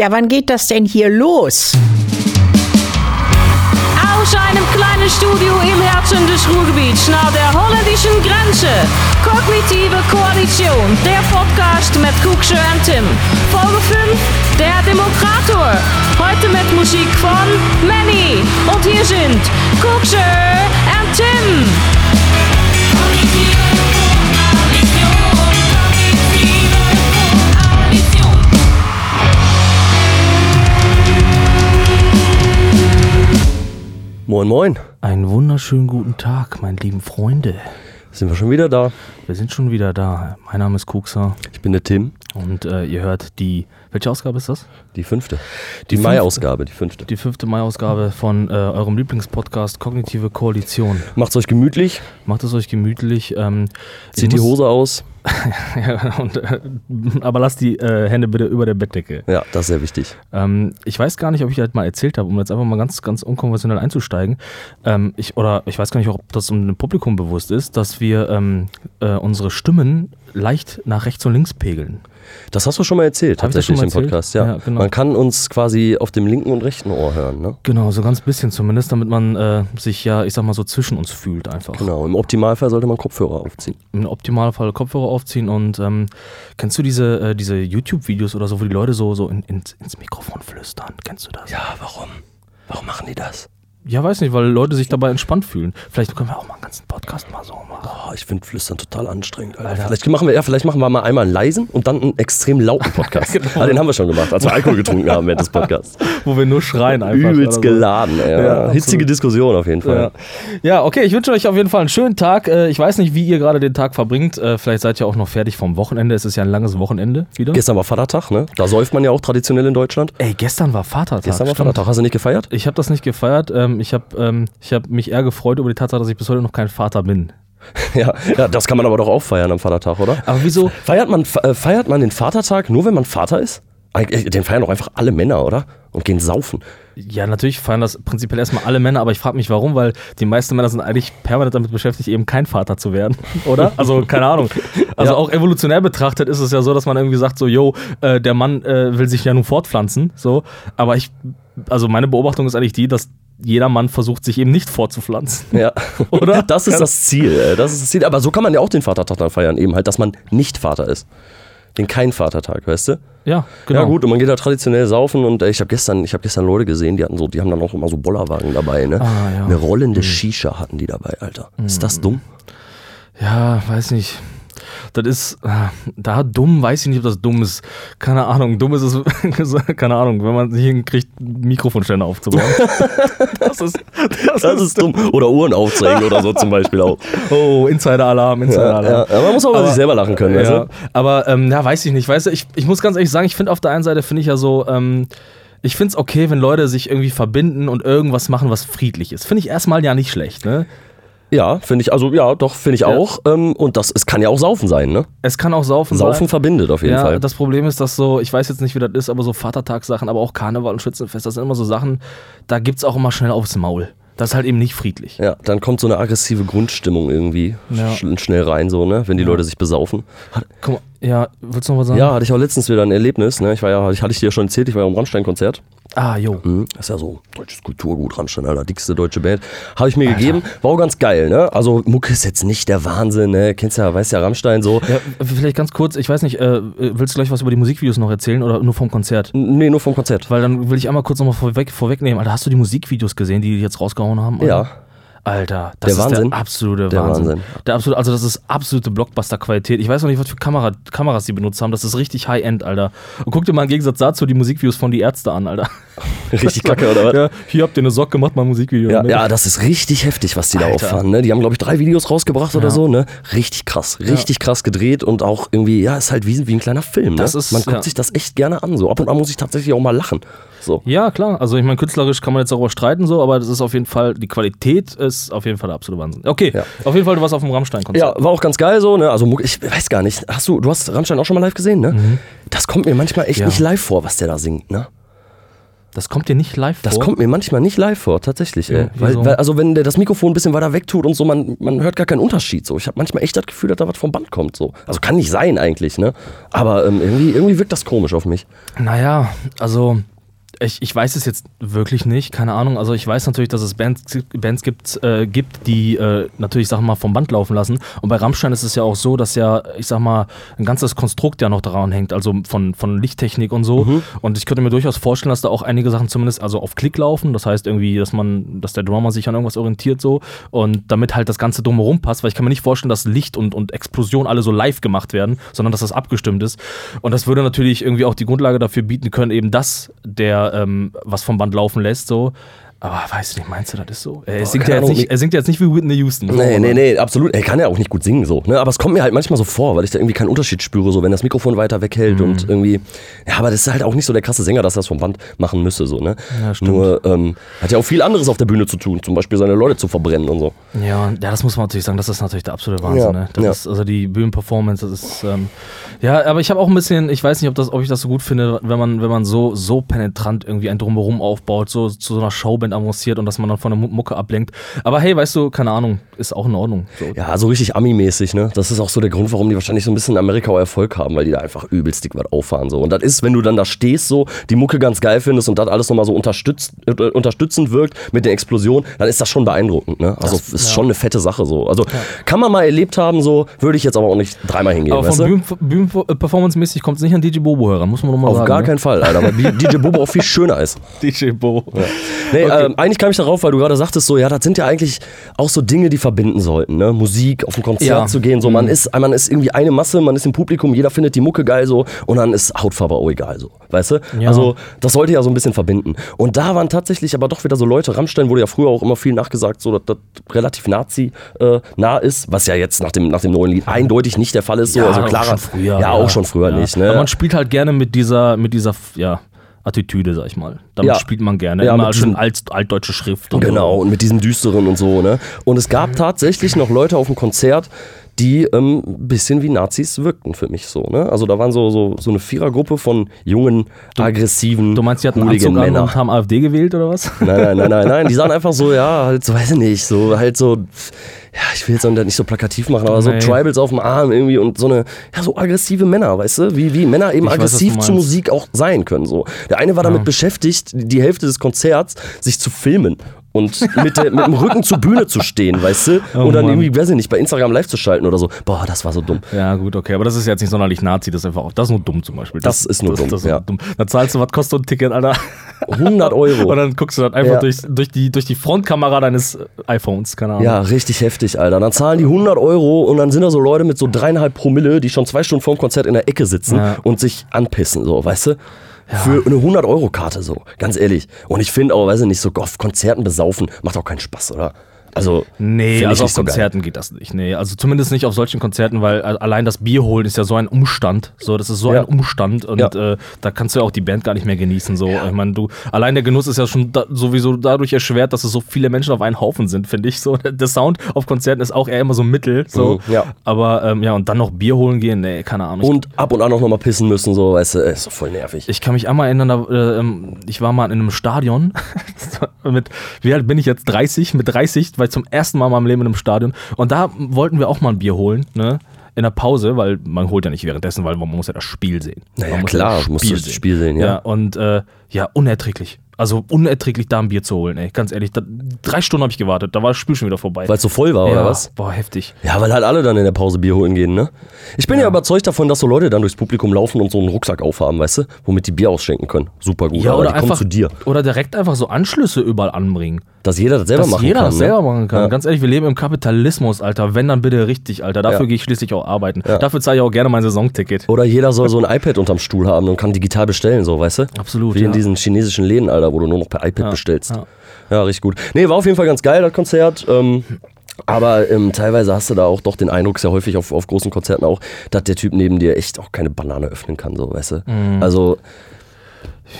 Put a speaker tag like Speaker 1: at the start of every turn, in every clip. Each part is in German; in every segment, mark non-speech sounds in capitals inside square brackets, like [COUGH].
Speaker 1: Ja, wann geht das denn hier los?
Speaker 2: Aus einem kleinen Studio im Herzen des Ruhrgebiets nahe der holländischen Grenze. Kognitive Koalition, der Podcast mit Kuksche und Tim. Folge 5, der Demokrator. Heute mit Musik von Manny. Und hier sind Kuksche und Tim.
Speaker 3: Moin, moin.
Speaker 4: Einen wunderschönen guten Tag, meine lieben Freunde.
Speaker 3: Sind wir schon wieder da?
Speaker 4: Wir sind schon wieder da. Mein Name ist Kuxa
Speaker 3: Ich bin der Tim,
Speaker 4: und äh, ihr hört die. Welche Ausgabe ist das?
Speaker 3: die fünfte. Die,
Speaker 4: Die
Speaker 3: Mai-Ausgabe, die fünfte.
Speaker 4: Die fünfte Mai-Ausgabe von äh, eurem Lieblingspodcast Kognitive Koalition.
Speaker 3: Macht's euch gemütlich,
Speaker 4: Macht es euch gemütlich. Ähm,
Speaker 3: zieht die Hose aus. [LAUGHS]
Speaker 4: und, äh, aber lasst die äh, Hände bitte über der Bettdecke.
Speaker 3: Ja, das ist sehr wichtig.
Speaker 4: Ähm, ich weiß gar nicht, ob ich das mal erzählt habe, um jetzt einfach mal ganz, ganz unkonventionell einzusteigen. Ähm, ich, oder ich weiß gar nicht, ob das dem Publikum bewusst ist, dass wir ähm, äh, unsere Stimmen leicht nach rechts und links pegeln.
Speaker 3: Das hast du schon mal erzählt,
Speaker 4: Hab
Speaker 3: tatsächlich
Speaker 4: schon
Speaker 3: im
Speaker 4: mal erzählt?
Speaker 3: Podcast. Ja.
Speaker 4: Ja, genau.
Speaker 3: Man kann uns quasi auf dem linken und rechten Ohr hören. Ne?
Speaker 4: Genau, so ganz bisschen zumindest, damit man äh, sich ja, ich sag mal so zwischen uns fühlt einfach.
Speaker 3: Genau, im Optimalfall sollte man Kopfhörer aufziehen.
Speaker 4: Im Optimalfall Kopfhörer aufziehen und ähm, kennst du diese, äh, diese YouTube-Videos oder so, wo die Leute so, so in, ins, ins Mikrofon flüstern? Kennst du das?
Speaker 3: Ja, warum? Warum machen die das?
Speaker 4: Ja, weiß nicht, weil Leute sich dabei entspannt fühlen. Vielleicht können wir auch mal einen ganzen Podcast mal so machen.
Speaker 3: Oh, ich finde Flüstern total anstrengend. Alter. Vielleicht, machen wir, ja, vielleicht machen wir mal einmal einen leisen und dann einen extrem lauten Podcast. [LAUGHS]
Speaker 4: Genau.
Speaker 3: ah, den haben wir schon gemacht, als wir Alkohol getrunken haben während des Podcasts. [LAUGHS]
Speaker 4: Wo wir nur schreien einfach.
Speaker 3: Übelst
Speaker 4: so.
Speaker 3: geladen. Ey.
Speaker 4: Ja.
Speaker 3: Hitzige Diskussion auf jeden Fall.
Speaker 4: Ja. ja, okay, ich wünsche euch auf jeden Fall einen schönen Tag. Äh, Ich weiß nicht, wie ihr gerade den Tag verbringt. Äh, Vielleicht seid ihr auch noch fertig vom Wochenende. Es ist ja ein langes Wochenende wieder.
Speaker 3: Gestern war Vatertag, ne? Da säuft man ja auch traditionell in Deutschland.
Speaker 4: Ey, gestern war Vatertag.
Speaker 3: Gestern war
Speaker 4: stimmt.
Speaker 3: Vatertag. Hast du nicht gefeiert?
Speaker 4: Ich habe das nicht gefeiert. Ähm, Ich habe ähm, ich hab mich eher gefreut über die Tatsache, dass ich bis heute noch kein Vater bin. [LAUGHS]
Speaker 3: Ja, ja, das kann man aber doch auch feiern am Vatertag, oder?
Speaker 4: Aber wieso?
Speaker 3: Feiert man, äh, feiert man den Vatertag nur, wenn man Vater ist? Eigentlich- Den feiern doch einfach alle Männer, oder? Und gehen saufen.
Speaker 4: Ja, natürlich feiern das prinzipiell erstmal alle Männer, aber ich frage mich warum, weil die meisten Männer sind eigentlich permanent damit beschäftigt, eben kein Vater zu werden, [LAUGHS] oder? Also, keine Ahnung. Also
Speaker 3: Ja.
Speaker 4: auch evolutionär betrachtet ist es ja so, dass man irgendwie sagt, so, yo, äh, der Mann äh, will sich ja nun fortpflanzen, so. Aber ich, also meine Beobachtung ist eigentlich die, dass jeder Mann versucht, sich eben nicht fortzupflanzen.
Speaker 3: Ja. [LAUGHS]
Speaker 4: Oder? [LAUGHS]
Speaker 3: Das ist das Ziel. äh, Das ist das Ziel. Aber so kann man ja auch den Vatertag dann feiern, eben halt, dass man nicht Vater ist. Den kein Vatertag, weißt du?
Speaker 4: Ja, genau.
Speaker 3: Ja gut, und man geht da traditionell saufen und äh, ich habe gestern, ich habe gestern Leute gesehen, die hatten so, die haben dann auch immer so Bollerwagen dabei, ne?
Speaker 4: Ah, ja.
Speaker 3: Eine rollende Shisha hatten die dabei, Alter. Ist das dumm?
Speaker 4: Ja, weiß nicht. Das ist, ah, da dumm, weiß ich nicht, ob das dumm ist. Keine Ahnung, dumm ist es, [LAUGHS] keine Ahnung, wenn man sich hinkriegt, Mikrofonständer aufzubauen. [LAUGHS] das ist, das,
Speaker 3: Das ist dumm. Oder Uhren aufzuhängen oder so zum Beispiel auch. [LAUGHS]
Speaker 4: Oh, Insider-Alarm,
Speaker 3: Ja,
Speaker 4: Insider-Alarm.
Speaker 3: ja. Man muss auch über sich selber lachen können, weißt
Speaker 4: Ja,
Speaker 3: du?
Speaker 4: aber ähm, ja, weiß ich nicht. Weißt du, ich, ich muss ganz ehrlich sagen, ich finde auf der einen Seite finde ich ja so, ähm, ich finde es okay, wenn Leute sich irgendwie verbinden und irgendwas machen, was friedlich ist. Finde ich erstmal ja nicht schlecht, ne?
Speaker 3: Ja, finde ich, also ja, doch, finde ich auch. Ähm, und das, es kann ja auch Saufen sein, ne?
Speaker 4: Es kann auch saufen,
Speaker 3: Saufen
Speaker 4: sein.
Speaker 3: verbindet auf jeden
Speaker 4: ja,
Speaker 3: Fall.
Speaker 4: das Problem ist, dass so, ich weiß jetzt nicht, wie das ist, aber so Vatertagssachen, aber auch Karneval und Schützenfest, das sind immer so Sachen, da gibt's auch immer schnell aufs Maul. Das ist halt eben nicht friedlich.
Speaker 3: Ja, dann kommt so eine aggressive Grundstimmung irgendwie
Speaker 4: Ja.
Speaker 3: sch schnell rein, so, ne? Wenn die Leute sich besaufen.
Speaker 4: Guck mal, ja, willst du noch was sagen?
Speaker 3: ja, hatte ich auch letztens wieder ein Erlebnis, ne? Ich war ja, ich hatte ich dir ja schon erzählt, ich war ja am Rammstein-Konzert.
Speaker 4: Ah, jo.
Speaker 3: Mhm. Das ist ja so deutsches Kulturgut, Rammstein, Alter, dickste deutsche Band. Habe ich mir gegeben, war auch ganz geil, ne? Also Mucke ist jetzt nicht der Wahnsinn, ne? Kennst ja, weißt ja, Rammstein so.
Speaker 4: Ja, vielleicht ganz kurz, ich weiß nicht, äh, willst du gleich was über die Musikvideos noch erzählen oder nur vom Konzert?
Speaker 3: Nee, nur vom Konzert.
Speaker 4: Weil dann will ich einmal kurz nochmal vorweg, vorwegnehmen. Alter, hast du die Musikvideos gesehen, die die jetzt rausgehauen haben? Alter?
Speaker 3: Ja.
Speaker 4: Alter, das
Speaker 3: Der
Speaker 4: ist
Speaker 3: Wahnsinn.
Speaker 4: der absolute
Speaker 3: Der
Speaker 4: Wahnsinn.
Speaker 3: Wahnsinn.
Speaker 4: Der absolute, also das ist absolute Blockbuster-Qualität. Ich weiß noch nicht, was für Kamera, Kameras die benutzt haben. Das ist richtig High-End, Alter. Und guck dir mal im Gegensatz dazu die Musikvideos von die Ärzte an, Alter. [LAUGHS]
Speaker 3: Richtig kacke, oder was?
Speaker 4: Ja, hier habt ihr eine Socke, macht mal ein Musikvideo.
Speaker 3: Ja, ja, das ist richtig heftig, was die da
Speaker 4: Alter.
Speaker 3: auffahren. Ne? Die haben, glaube ich, drei Videos rausgebracht oder
Speaker 4: Ja.
Speaker 3: so. Ne? Richtig krass, richtig krass gedreht und auch irgendwie, ja, ist halt wie, wie ein kleiner Film.
Speaker 4: Das
Speaker 3: ne?
Speaker 4: ist-
Speaker 3: Man guckt sich das echt gerne an. So ab und an muss ich tatsächlich auch mal lachen. So.
Speaker 4: Ja, klar. Also ich meine, künstlerisch kann man jetzt darüber streiten, so, aber das ist auf jeden Fall, die Qualität ist auf jeden Fall der absolute Wahnsinn. Okay,
Speaker 3: Ja.
Speaker 4: auf jeden Fall, du warst auf dem Rammstein-Konzert.
Speaker 3: Ja, war auch ganz geil so. Ne? Also ich weiß gar nicht. Hast du, du hast Rammstein auch schon mal live gesehen, ne? Das kommt mir manchmal echt
Speaker 4: Mhm. Ja.
Speaker 3: nicht live vor, was der da singt, ne?
Speaker 4: Das kommt dir nicht live
Speaker 3: Das
Speaker 4: vor?
Speaker 3: kommt mir manchmal nicht live vor, tatsächlich. Ey. Weil, weil, also wenn der das Mikrofon ein bisschen weiter wegtut und so, man, man hört gar keinen Unterschied. So. Ich habe manchmal echt das Gefühl, dass da was vom Band kommt. So. Also kann nicht sein eigentlich, ne? Aber ähm, irgendwie, irgendwie wirkt das komisch auf mich.
Speaker 4: Naja, also ich, ich weiß es jetzt wirklich nicht, keine Ahnung. Also ich weiß natürlich, dass es Bands, Bands gibt, äh, gibt, die äh, natürlich, sag mal, vom Band laufen lassen. Und bei Rammstein ist es ja auch so, dass ja, ich sag mal, ein ganzes Konstrukt ja noch daran hängt, also von, von Lichttechnik und so. Und ich könnte mir durchaus vorstellen, dass da auch einige Sachen zumindest also auf Klick laufen. Das heißt irgendwie, dass man, dass der Drummer sich an irgendwas orientiert so und damit halt das Ganze drumherum passt, weil ich kann mir nicht vorstellen, dass Licht und, und Explosion alle so live gemacht werden, sondern dass das abgestimmt ist. Und das würde natürlich irgendwie auch die Grundlage dafür bieten können, eben dass der ähm, was vom Band laufen lässt, so. Aber weiß nicht, meinst du, das ist so? Er singt,
Speaker 3: keine
Speaker 4: ja jetzt
Speaker 3: Ahnung,
Speaker 4: nicht, er singt ja jetzt nicht wie Whitney Houston. man
Speaker 3: Nee, nee, nee, absolut. Er kann ja auch nicht gut singen so. Ne? Aber es kommt mir halt manchmal so vor, weil ich da irgendwie keinen Unterschied spüre, so wenn das Mikrofon weiter weghält und irgendwie. Ja, aber das ist halt auch nicht so der krasse Sänger, dass er das vom Band machen müsse. So, ne?
Speaker 4: Ja, stimmt.
Speaker 3: Nur ähm, hat ja auch viel anderes auf der Bühne zu tun, zum Beispiel seine Leute zu verbrennen und so.
Speaker 4: Ja, ja, das muss man natürlich sagen, das ist natürlich der absolute Wahnsinn.
Speaker 3: Ja,
Speaker 4: ne? Das
Speaker 3: ja.
Speaker 4: ist, also die Bühnenperformance, das ist, ähm, ja, aber ich habe auch ein bisschen, ich weiß nicht, ob, das, ob ich das so gut finde, wenn man, wenn man so, so penetrant irgendwie ein Drumherum aufbaut, so zu so einer Showband avanciert und dass man dann von der Mu- Mucke ablenkt. Aber hey, weißt du, keine Ahnung, ist auch in Ordnung. So.
Speaker 3: Ja, so richtig Ami-mäßig, ne? Das ist auch so der Grund, warum die wahrscheinlich so ein bisschen in Amerika auch Erfolg haben, weil die da einfach übelst dick was auffahren. So. Und das ist, wenn du dann da stehst, so, die Mucke ganz geil findest und das alles nochmal so unterstützt, äh, unterstützend wirkt mit der Explosion, dann ist das schon beeindruckend, ne? Also
Speaker 4: Das-
Speaker 3: ist
Speaker 4: ja.
Speaker 3: schon eine fette Sache so. Also kann man mal erlebt haben, so, würde ich jetzt aber auch nicht dreimal hingehen,
Speaker 4: Aber von
Speaker 3: du?
Speaker 4: Bühnen, Bühnen, äh, Performance-mäßig kommt es nicht an DJ Bobo heran, muss man nochmal
Speaker 3: Auf
Speaker 4: sagen.
Speaker 3: gar
Speaker 4: ne?
Speaker 3: keinen Fall, Alter, weil DJ Bobo auch viel schöner ist. [LAUGHS]
Speaker 4: DJ Bobo.
Speaker 3: Nee,
Speaker 4: Okay.
Speaker 3: Ähm, eigentlich kam ich darauf, weil du gerade sagtest, so, ja, das sind ja eigentlich auch so Dinge, die verbinden sollten, ne? Musik, auf ein Konzert
Speaker 4: Ja. Mhm.
Speaker 3: zu gehen, so, man ist, man ist irgendwie eine Masse, man ist im Publikum, jeder findet die Mucke geil, so, und dann ist Hautfarbe auch egal, so, weißt du?
Speaker 4: Ja.
Speaker 3: Also, das sollte ja so ein bisschen verbinden. Und da waren tatsächlich aber doch wieder so Leute, Rammstein wurde ja früher auch immer viel nachgesagt, so, dass das relativ Nazi-nah ist, was ja jetzt nach dem, nach dem neuen Lied eindeutig nicht der Fall ist, so, also
Speaker 4: auch
Speaker 3: klarer.
Speaker 4: schon früher.
Speaker 3: ja, auch schon früher
Speaker 4: Ja.
Speaker 3: nicht,
Speaker 4: Aber
Speaker 3: ne?
Speaker 4: man spielt halt gerne mit dieser, mit dieser, ja, Attitüde, sag ich mal. Damit
Speaker 3: Ja.
Speaker 4: spielt man gerne.
Speaker 3: Ja,
Speaker 4: Immer
Speaker 3: diesem-
Speaker 4: alt, altdeutsche Schrift. Und
Speaker 3: Genau,
Speaker 4: So.
Speaker 3: und mit diesem Düsteren und so, ne? Und es gab tatsächlich noch Leute auf dem Konzert, die ähm, ein bisschen wie Nazis wirkten für mich so, ne? Also da waren so, so, so eine Vierergruppe von jungen, aggressiven
Speaker 4: Du meinst, die hatten Anzug an und haben AfD gewählt oder was?
Speaker 3: Nein, nein, nein, nein, nein. Die sahen einfach so, ja, halt so, weiß ich nicht, so halt so, ja, ich will jetzt nicht so plakativ machen, aber so
Speaker 4: Nee.
Speaker 3: Tribals auf dem Arm irgendwie und so eine, ja, so aggressive Männer, weißt du? Wie, wie Männer eben
Speaker 4: Ich weiß,
Speaker 3: aggressiv
Speaker 4: du
Speaker 3: zu. Musik auch sein können, so. Der eine war damit beschäftigt, die Hälfte des Konzerts sich zu filmen. Und mit, der, mit dem Rücken zur Bühne zu stehen, weißt du?
Speaker 4: Oh
Speaker 3: und dann
Speaker 4: Mann.
Speaker 3: irgendwie, weiß ich nicht, bei Instagram live zu schalten oder so. Boah, das war so dumm.
Speaker 4: Ja, gut, okay. Aber das ist jetzt nicht sonderlich Nazi, das ist einfach auch, das ist nur dumm zum Beispiel.
Speaker 3: Das ist nur dumm,
Speaker 4: Das ist
Speaker 3: ja.
Speaker 4: dumm. Da zahlst du, was kostet so ein Ticket, Alter?
Speaker 3: 100 Euro.
Speaker 4: Und dann guckst du das einfach
Speaker 3: Ja.
Speaker 4: durch, durch, die, durch die Frontkamera deines iPhones, keine Ahnung.
Speaker 3: Ja, richtig heftig, Alter. Dann zahlen die 100 Euro und dann sind da so Leute mit so dreieinhalb Promille, die schon zwei Stunden vor dem Konzert in der Ecke sitzen
Speaker 4: Ja.
Speaker 3: und sich anpissen, so, weißt du? Für eine 100-Euro-Karte, so, ganz ehrlich. Und ich finde auch, weiß ich nicht, so auf Konzerten besaufen macht auch keinen Spaß, oder? Also,
Speaker 4: Nee, also auf
Speaker 3: so geil.
Speaker 4: Konzerten geht das nicht. Nee, also zumindest nicht auf solchen Konzerten, weil allein das Bier holen ist ja so ein Umstand. So, das ist so
Speaker 3: Ja.
Speaker 4: ein Umstand und
Speaker 3: Ja.
Speaker 4: äh, da kannst du ja auch die Band gar nicht mehr genießen. So, ich meine, du allein der Genuss ist ja schon da, sowieso dadurch erschwert, dass es so viele Menschen auf einen Haufen sind, finde ich. So, [LAUGHS] der Sound auf Konzerten ist auch eher immer so mittel. So,
Speaker 3: Mhm, ja.
Speaker 4: aber ähm, ja und dann noch Bier holen gehen, nee, keine Ahnung.
Speaker 3: Und ab und an auch nochmal pissen müssen, so, weißt du, ist doch voll nervig.
Speaker 4: ich kann mich einmal erinnern, da, äh, ähm, ich war mal in einem Stadion [LAUGHS] mit, wie alt bin ich jetzt? 30? Mit 30 war ich zum ersten Mal in meinem Leben in einem Stadion und da wollten wir auch mal ein Bier holen, ne? In der Pause, weil man holt ja nicht währenddessen, weil man muss ja das Spiel sehen.
Speaker 3: Naja,
Speaker 4: man muss
Speaker 3: klar,
Speaker 4: das
Speaker 3: du musst das Spiel sehen, ja.
Speaker 4: und äh, ja, unerträglich. Also unerträglich, da ein Bier zu holen, ey. Ganz ehrlich, da, drei Stunden habe ich gewartet, da war das Spiel schon wieder vorbei.
Speaker 3: Weil es so voll war,
Speaker 4: ja,
Speaker 3: oder was?
Speaker 4: Boah, heftig.
Speaker 3: Ja, weil halt alle dann in der Pause Bier holen gehen, ne? Ich bin ja. überzeugt davon, dass so Leute dann durchs Publikum laufen und so einen Rucksack aufhaben, weißt du? Womit die Bier ausschenken können. Super gut.
Speaker 4: Ja, oder einfach
Speaker 3: zu dir.
Speaker 4: oder direkt einfach so Anschlüsse überall anbringen.
Speaker 3: Dass jeder das selber
Speaker 4: dass
Speaker 3: machen
Speaker 4: jeder
Speaker 3: kann.
Speaker 4: das
Speaker 3: ne?
Speaker 4: selber machen kann.
Speaker 3: Ja.
Speaker 4: Ganz ehrlich, wir leben im Kapitalismus, Alter. Wenn, dann bitte richtig, Alter. Dafür
Speaker 3: Ja.
Speaker 4: gehe ich schließlich auch arbeiten.
Speaker 3: Ja.
Speaker 4: Dafür zahle ich auch gerne mein Saisonticket.
Speaker 3: Oder jeder soll so ein iPad unterm Stuhl haben und kann digital bestellen, so, weißt du?
Speaker 4: Absolut,
Speaker 3: Wie in
Speaker 4: ja.
Speaker 3: diesen chinesischen Läden, Alter, wo du nur noch per iPad
Speaker 4: Ja,
Speaker 3: bestellst.
Speaker 4: ja.
Speaker 3: Ja. richtig gut. Nee, war auf jeden Fall ganz geil, das Konzert. Ähm, aber ähm, teilweise hast du da auch doch den Eindruck, sehr häufig auf, auf großen Konzerten auch, dass der Typ neben dir echt auch keine Banane öffnen kann, so, weißt du?
Speaker 4: Mhm.
Speaker 3: Also,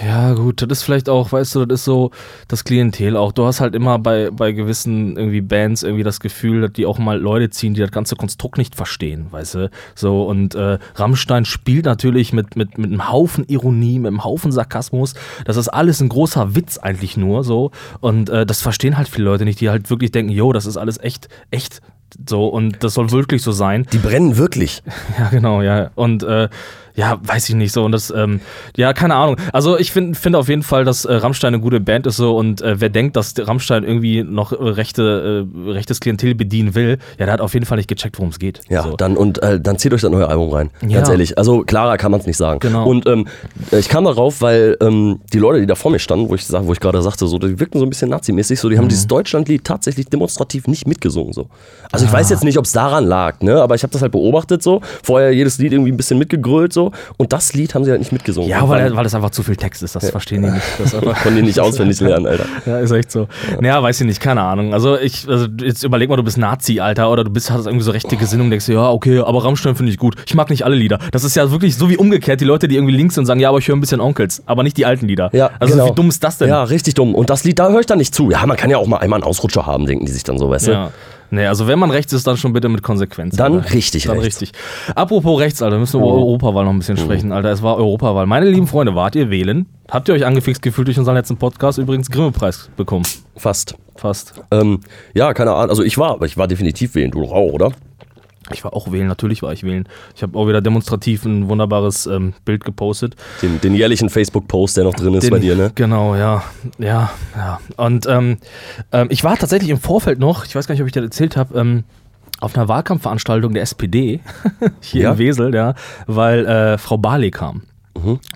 Speaker 4: Ja, gut, das ist vielleicht auch, weißt du, das ist so das Klientel auch. Du hast halt immer bei, bei gewissen irgendwie Bands irgendwie das Gefühl, dass die auch mal Leute ziehen, die das ganze Konstrukt nicht verstehen, weißt du? So, und äh, Rammstein spielt natürlich mit, mit, mit einem Haufen Ironie, mit einem Haufen Sarkasmus. Das ist alles ein großer Witz eigentlich nur so. Und äh, das verstehen halt viele Leute nicht, die halt wirklich denken, yo, das ist alles echt, echt so und das soll wirklich so sein.
Speaker 3: Die brennen wirklich. [LAUGHS]
Speaker 4: Ja, genau, ja. Und äh, ja, weiß ich nicht so. Und das, ähm, ja, keine Ahnung. Also ich finde find auf jeden Fall, dass äh, Rammstein eine gute Band ist so und äh, wer denkt, dass Rammstein irgendwie noch äh, rechte, äh, rechtes Klientel bedienen will, ja, der hat auf jeden Fall nicht gecheckt, worum es geht.
Speaker 3: Ja,
Speaker 4: so.
Speaker 3: dann und äh, dann zieht euch das neue Album rein.
Speaker 4: Ja.
Speaker 3: Ganz ehrlich. Also klarer kann man es nicht sagen.
Speaker 4: Genau.
Speaker 3: Und ähm, ich kam darauf, weil ähm, die Leute, die da vor mir standen, wo ich, wo ich gerade sagte, so, die wirkten so ein bisschen nazimäßig, so, die
Speaker 4: Mhm.
Speaker 3: haben dieses Deutschlandlied tatsächlich demonstrativ nicht mitgesungen. So. Also ich
Speaker 4: Ah.
Speaker 3: weiß jetzt nicht, ob es daran lag, ne? aber ich habe das halt beobachtet so. Vorher jedes Lied irgendwie ein bisschen mitgegrölt so. Und das Lied haben sie halt nicht mitgesungen.
Speaker 4: ja,
Speaker 3: Und
Speaker 4: weil, weil das einfach zu viel Text ist, das verstehen die nicht. [LAUGHS] Das
Speaker 3: konnten die nicht [LAUGHS] auswendig lernen, Alter.
Speaker 4: Ja, ist echt so. Naja, weiß ich nicht, keine Ahnung. Also ich, also jetzt überleg mal, du bist Nazi, Alter, oder du bist hast irgendwie so rechte Gesinnung, denkst du, ja, okay, aber Rammstein finde ich gut. Ich mag nicht alle Lieder. Das ist ja wirklich so wie umgekehrt, die Leute, die irgendwie links sind, sagen, ja, aber ich höre ein bisschen Onkels, aber nicht die alten Lieder.
Speaker 3: Ja,
Speaker 4: also
Speaker 3: genau.
Speaker 4: wie dumm ist das denn?
Speaker 3: Ja, richtig dumm. Und das Lied, da höre ich dann nicht zu. Ja, man kann ja auch mal einmal einen Ausrutscher haben, denken die sich dann so, weißt du?
Speaker 4: Ja. Nee, also wenn man rechts ist, dann schon bitte mit Konsequenz.
Speaker 3: Dann
Speaker 4: Alter.
Speaker 3: richtig
Speaker 4: Dann
Speaker 3: rechts.
Speaker 4: richtig. Apropos rechts, Alter, müssen wir über Europawahl noch ein bisschen sprechen, Alter. Es war Europawahl. Meine lieben Freunde, wart ihr wählen? Habt ihr euch angefixt gefühlt durch unseren letzten Podcast? Übrigens Grimme-Preis bekommen.
Speaker 3: Fast.
Speaker 4: Fast.
Speaker 3: Ähm, ja, keine Ahnung. Also ich war, aber ich war definitiv wählen. Du auch, oder?
Speaker 4: Ich war auch wählen, natürlich war ich wählen. Ich habe auch wieder demonstrativ ein wunderbares ähm, Bild gepostet.
Speaker 3: Den, den jährlichen Facebook-Post, der noch drin ist
Speaker 4: Den-
Speaker 3: bei dir, ne?
Speaker 4: Genau, ja. Ja, ja. Und ähm, ähm, ich war tatsächlich im Vorfeld noch, ich weiß gar nicht, ob ich das erzählt habe, ähm, auf einer Wahlkampfveranstaltung der SPD [LAUGHS] hier
Speaker 3: Ja?
Speaker 4: in Wesel, ja, weil äh, Frau Barley kam.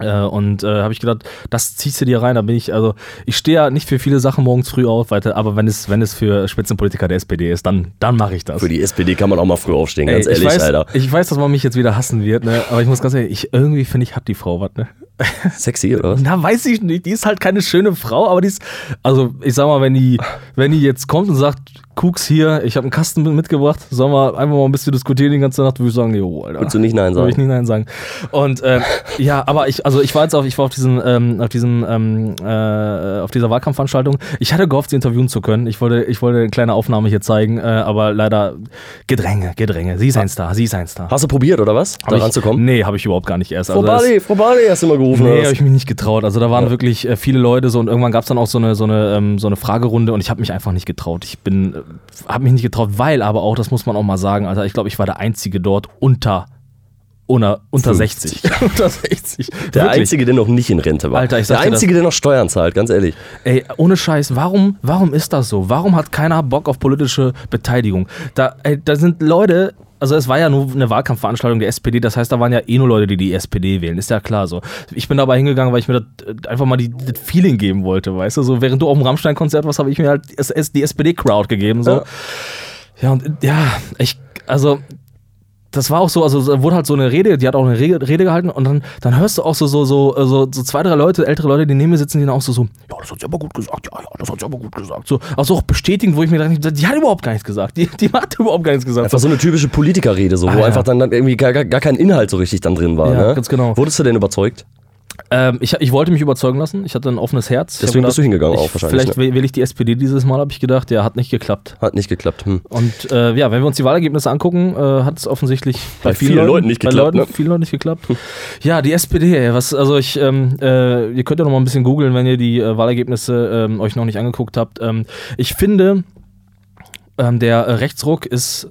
Speaker 4: Äh, und äh, habe ich gedacht, das ziehst du dir rein. Da bin ich, also ich stehe ja nicht für viele Sachen morgens früh auf, weiter, aber wenn es, wenn es für Spitzenpolitiker der SPD ist, dann, dann mache ich das.
Speaker 3: Für die SPD kann man auch mal früh aufstehen, ganz
Speaker 4: Ey,
Speaker 3: ehrlich,
Speaker 4: ich weiß,
Speaker 3: Alter.
Speaker 4: Ich weiß, dass man mich jetzt wieder hassen wird, ne? aber ich muss ganz ehrlich, ich, irgendwie finde ich, hat die Frau was, ne? [LAUGHS]
Speaker 3: Sexy, oder was?
Speaker 4: Na, weiß ich nicht. Die ist halt keine schöne Frau, aber die ist. Also, ich sag mal, wenn die, wenn die jetzt kommt und sagt, Kuks hier, ich habe einen Kasten mit- mitgebracht, sollen wir einfach mal ein bisschen diskutieren die ganze Nacht, würde ich sagen, jo, Alter.
Speaker 3: Würdest du nicht Nein
Speaker 4: Würde ich
Speaker 3: sagen?
Speaker 4: nicht Nein sagen. Und ähm, [LAUGHS] ja, aber ich, also ich war jetzt auf, ich war auf diesem, ähm, auf diesem, ähm, äh, auf dieser Wahlkampfveranstaltung. Ich hatte gehofft, sie interviewen zu können. Ich wollte, ich wollte eine kleine Aufnahme hier zeigen, äh, aber leider Gedränge, Gedränge. Sie ist ein Star, sie ist ein Star.
Speaker 3: Hast du probiert, oder was?
Speaker 4: Hab
Speaker 3: Da
Speaker 4: ich-
Speaker 3: ranzukommen?
Speaker 4: Nee, habe ich überhaupt gar nicht erst.
Speaker 3: Frau
Speaker 4: Also
Speaker 3: Barley, Frau Barley hast du mal gerufen,
Speaker 4: Nee, habe ich mich nicht getraut. Also da waren wirklich äh, viele Leute so und irgendwann gab es dann auch so eine, so eine, ähm, so eine Fragerunde und ich habe mich einfach nicht getraut. Ich bin, äh, habe mich nicht getraut, weil aber auch, das muss man auch mal sagen, Alter, ich glaube, ich war der Einzige dort unter, unter, unter
Speaker 3: 50.
Speaker 4: 60. [LAUGHS] unter 60.
Speaker 3: Der
Speaker 4: Wirklich.
Speaker 3: Einzige, der noch nicht in Rente war.
Speaker 4: Alter, ich
Speaker 3: der
Speaker 4: dir das-
Speaker 3: Einzige, der noch Steuern zahlt, ganz ehrlich.
Speaker 4: Ey, ohne Scheiß, warum, warum ist das so? Warum hat keiner Bock auf politische Beteiligung? Da, ey, da sind Leute, also es war ja nur eine Wahlkampfveranstaltung der SPD, das heißt, da waren ja eh nur Leute, die die SPD wählen, ist ja klar so. Ich bin dabei hingegangen, weil ich mir das äh, einfach mal die, das Feeling geben wollte, weißt du, so während du auf dem Rammstein-Konzert warst, habe ich mir halt die SPD-Crowd gegeben, so.
Speaker 3: Ja.
Speaker 4: Ja. und ja, ich, also das war auch so, also da wurde halt so eine Rede, die hat auch eine Rede, Rede gehalten und dann, dann hörst du auch so, so, so, so, so zwei, drei Leute, ältere Leute, die neben mir sitzen, die dann auch so, so, ja, das hat sie aber gut gesagt, ja, ja, das hat sie aber gut gesagt. So, also auch bestätigen, wo ich mir dachte, die hat überhaupt gar nichts gesagt. Die, die hat überhaupt gar nichts gesagt.
Speaker 3: Einfach so eine typische Politikerrede, so,
Speaker 4: Ah,
Speaker 3: wo
Speaker 4: ja.
Speaker 3: einfach dann, dann irgendwie gar, gar, gar kein Inhalt so richtig dann drin war.
Speaker 4: Ja,
Speaker 3: ne?
Speaker 4: ganz genau.
Speaker 3: Wurdest du denn überzeugt?
Speaker 4: Ähm, ich, ich wollte mich überzeugen lassen, ich hatte ein offenes Herz.
Speaker 3: Deswegen bist du hingegangen
Speaker 4: ich,
Speaker 3: auch wahrscheinlich,
Speaker 4: Vielleicht wähle ich die SPD dieses Mal, habe ich gedacht, ja, hat nicht geklappt.
Speaker 3: Hat nicht geklappt. Hm.
Speaker 4: Und äh, ja, wenn wir uns die Wahlergebnisse angucken, äh, hat es offensichtlich
Speaker 3: Bei vielen Leuten nicht
Speaker 4: bei
Speaker 3: geklappt,
Speaker 4: Leuten,
Speaker 3: ne?
Speaker 4: vielen Leuten nicht geklappt. Ja, die SPD, ey, was, also ich, ähm, äh, ihr könnt ja noch mal ein bisschen googeln, wenn ihr die äh, Wahlergebnisse ähm, euch noch nicht angeguckt habt. Ähm, ich finde, ähm, der Rechtsruck ist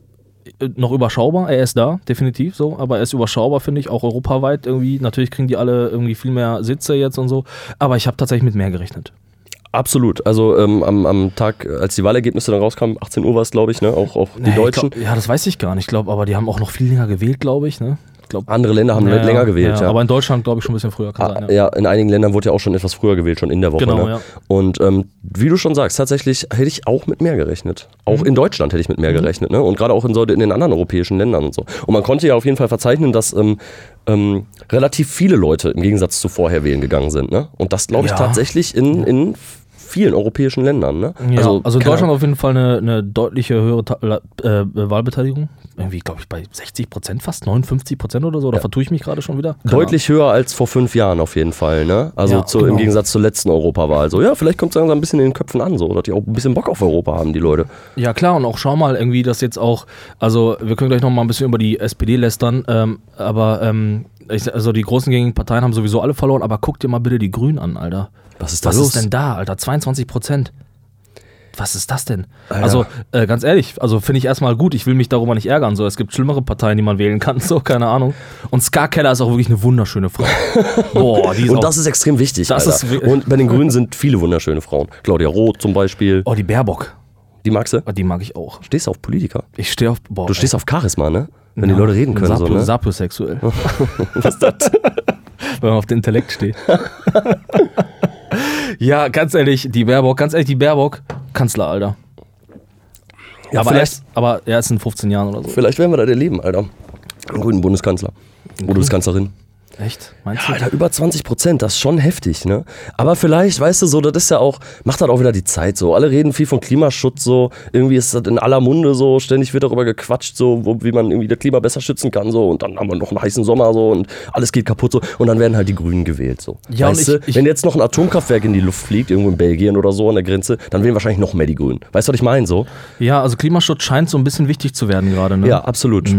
Speaker 4: noch überschaubar, er ist da, definitiv so, aber er ist überschaubar, finde ich, auch europaweit irgendwie. Natürlich kriegen die alle irgendwie viel mehr Sitze jetzt und so, aber ich habe tatsächlich mit mehr gerechnet.
Speaker 3: Absolut. Also ähm, am, am Tag, als die Wahlergebnisse dann rauskamen, 18 Uhr war es, glaube ich, ne? auch, auch die
Speaker 4: Nee,
Speaker 3: Deutschen.
Speaker 4: Glaub, ja, das weiß ich gar nicht. Ich glaube, aber die haben auch noch viel länger gewählt, glaube ich. Ne? Ich glaub,
Speaker 3: Andere Länder haben
Speaker 4: Ja,
Speaker 3: länger gewählt, ja.
Speaker 4: Aber in Deutschland, glaube ich, schon ein bisschen früher.
Speaker 3: Ah,
Speaker 4: sein, ja.
Speaker 3: ja, in einigen Ländern wurde ja auch schon etwas früher gewählt, schon in der Woche.
Speaker 4: Genau,
Speaker 3: ne?
Speaker 4: ja.
Speaker 3: Und ähm, wie du schon sagst, tatsächlich hätte ich auch mit mehr gerechnet. Auch
Speaker 4: Mhm.
Speaker 3: in Deutschland hätte ich mit mehr gerechnet. Ne? Und gerade auch in, so, in den anderen europäischen Ländern und so. Und man konnte ja auf jeden Fall verzeichnen, dass ähm, ähm, relativ viele Leute im Gegensatz zu vorher wählen gegangen sind. Ne? Und das glaube ich
Speaker 4: Ja.
Speaker 3: tatsächlich in, in vielen europäischen Ländern. Ne?
Speaker 4: Ja, also, in
Speaker 3: keine
Speaker 4: Deutschland auf jeden Fall eine, eine deutliche höhere Ta La- äh, Wahlbeteiligung. Irgendwie, glaube ich, bei 60 Prozent fast, 59 Prozent oder so. Oder vertue ich mich gerade schon wieder? Keine
Speaker 3: Deutlich höher als vor fünf Jahren auf jeden Fall, ne? Also
Speaker 4: Ja,
Speaker 3: zu,
Speaker 4: genau.
Speaker 3: im Gegensatz zur letzten Europawahl. So, ja, vielleicht kommt es langsam ein bisschen in den Köpfen an, so, dass die auch ein bisschen Bock auf Europa haben, die Leute.
Speaker 4: Ja klar, und auch schau mal irgendwie, dass jetzt auch, also wir können gleich noch mal ein bisschen über die SPD lästern, ähm, aber ähm, also die großen gängigen Parteien haben sowieso alle verloren, aber guck dir mal bitte die Grünen an, Alter.
Speaker 3: Was ist da
Speaker 4: Was
Speaker 3: los?
Speaker 4: ist denn da, Alter? 22 Prozent. Was ist das denn? Also, äh, ganz ehrlich, also finde ich erstmal gut, ich will mich darüber nicht ärgern. So, es gibt schlimmere Parteien, die man wählen kann, [LAUGHS] so, keine Ahnung. Und Ska Keller ist auch wirklich eine wunderschöne Frau. [LAUGHS] Boah, die ist
Speaker 3: Und
Speaker 4: auch,
Speaker 3: das ist extrem wichtig.
Speaker 4: Das
Speaker 3: Alter.
Speaker 4: ist
Speaker 3: Und bei den Grünen sind viele wunderschöne Frauen. Claudia Roth zum Beispiel.
Speaker 4: Oh, die Baerbock.
Speaker 3: Die magst du?
Speaker 4: Oh, Die mag ich auch.
Speaker 3: Stehst du auf Politiker?
Speaker 4: Ich stehe auf. Boah,
Speaker 3: Du stehst auf Charisma, ne? Wenn
Speaker 4: Ja,
Speaker 3: die Leute reden können, so,
Speaker 4: sapio,
Speaker 3: ne?
Speaker 4: Sapiosexuell. [LAUGHS] Was ist das? Wenn man auf den Intellekt steht. [LAUGHS] ja, ganz ehrlich, die Baerbock, ganz ehrlich, die Baerbock, Kanzler, Alter.
Speaker 3: Ja,
Speaker 4: aber,
Speaker 3: vielleicht,
Speaker 4: erst, aber erst in 15 Jahren oder so.
Speaker 3: vielleicht werden wir das erleben, Alter. Einen grünen Bundeskanzler. Bundeskanzlerin.
Speaker 4: Echt? Meinst du?
Speaker 3: Alter, über 20 Prozent, das ist schon heftig, ne? Aber vielleicht, weißt du, so, das ist ja auch, macht halt auch wieder die Zeit so. Alle reden viel von Klimaschutz so. Irgendwie ist das in aller Munde so. Ständig wird darüber gequatscht, so, wo, wie man irgendwie das Klima besser schützen kann, so. Und dann haben wir noch einen heißen Sommer, so. Und alles geht kaputt, so. Und dann werden halt die Grünen gewählt, so.
Speaker 4: Ja,
Speaker 3: weißt
Speaker 4: ich-
Speaker 3: du,
Speaker 4: ich-
Speaker 3: wenn jetzt noch ein Atomkraftwerk in die Luft fliegt, irgendwo in Belgien oder so an der Grenze, dann wählen wahrscheinlich noch mehr die Grünen. Weißt du, was ich meine, so?
Speaker 4: Ja, also Klimaschutz scheint so ein bisschen wichtig zu werden gerade, ne?
Speaker 3: Ja, absolut.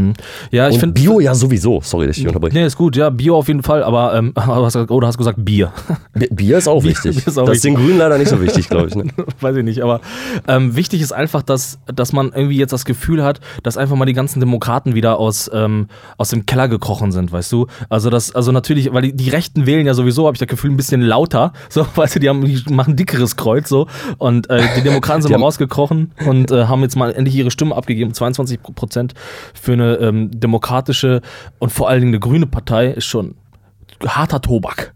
Speaker 4: Ja, ich finde.
Speaker 3: Bio ja sowieso. Sorry, dass ich dich unterbreche.
Speaker 4: Nee, ist gut, ja, Bio auf jeden Fall, aber, ähm, [LAUGHS] hast, oder hast du gesagt Bier? [LAUGHS]
Speaker 3: Bi- Bier ist auch wichtig.
Speaker 4: Bier ist auch
Speaker 3: das ist den Grünen leider nicht so wichtig, glaube ich. Ne? [LAUGHS]
Speaker 4: Weiß ich nicht, aber ähm, wichtig ist einfach, dass, dass man irgendwie jetzt das Gefühl hat, dass einfach mal die ganzen Demokraten wieder aus, ähm, aus dem Keller gekrochen sind, weißt du? Also das, also natürlich, weil die, die Rechten wählen ja sowieso, habe ich das Gefühl, ein bisschen lauter, so, weißt du, die, haben, die machen dickeres Kreuz so und äh, die Demokraten sind
Speaker 3: Die
Speaker 4: mal rausgekrochen und äh, haben jetzt mal endlich ihre Stimme abgegeben, 22 Prozent für eine ähm, demokratische und vor allen Dingen eine grüne Partei ist schon harter Tobak.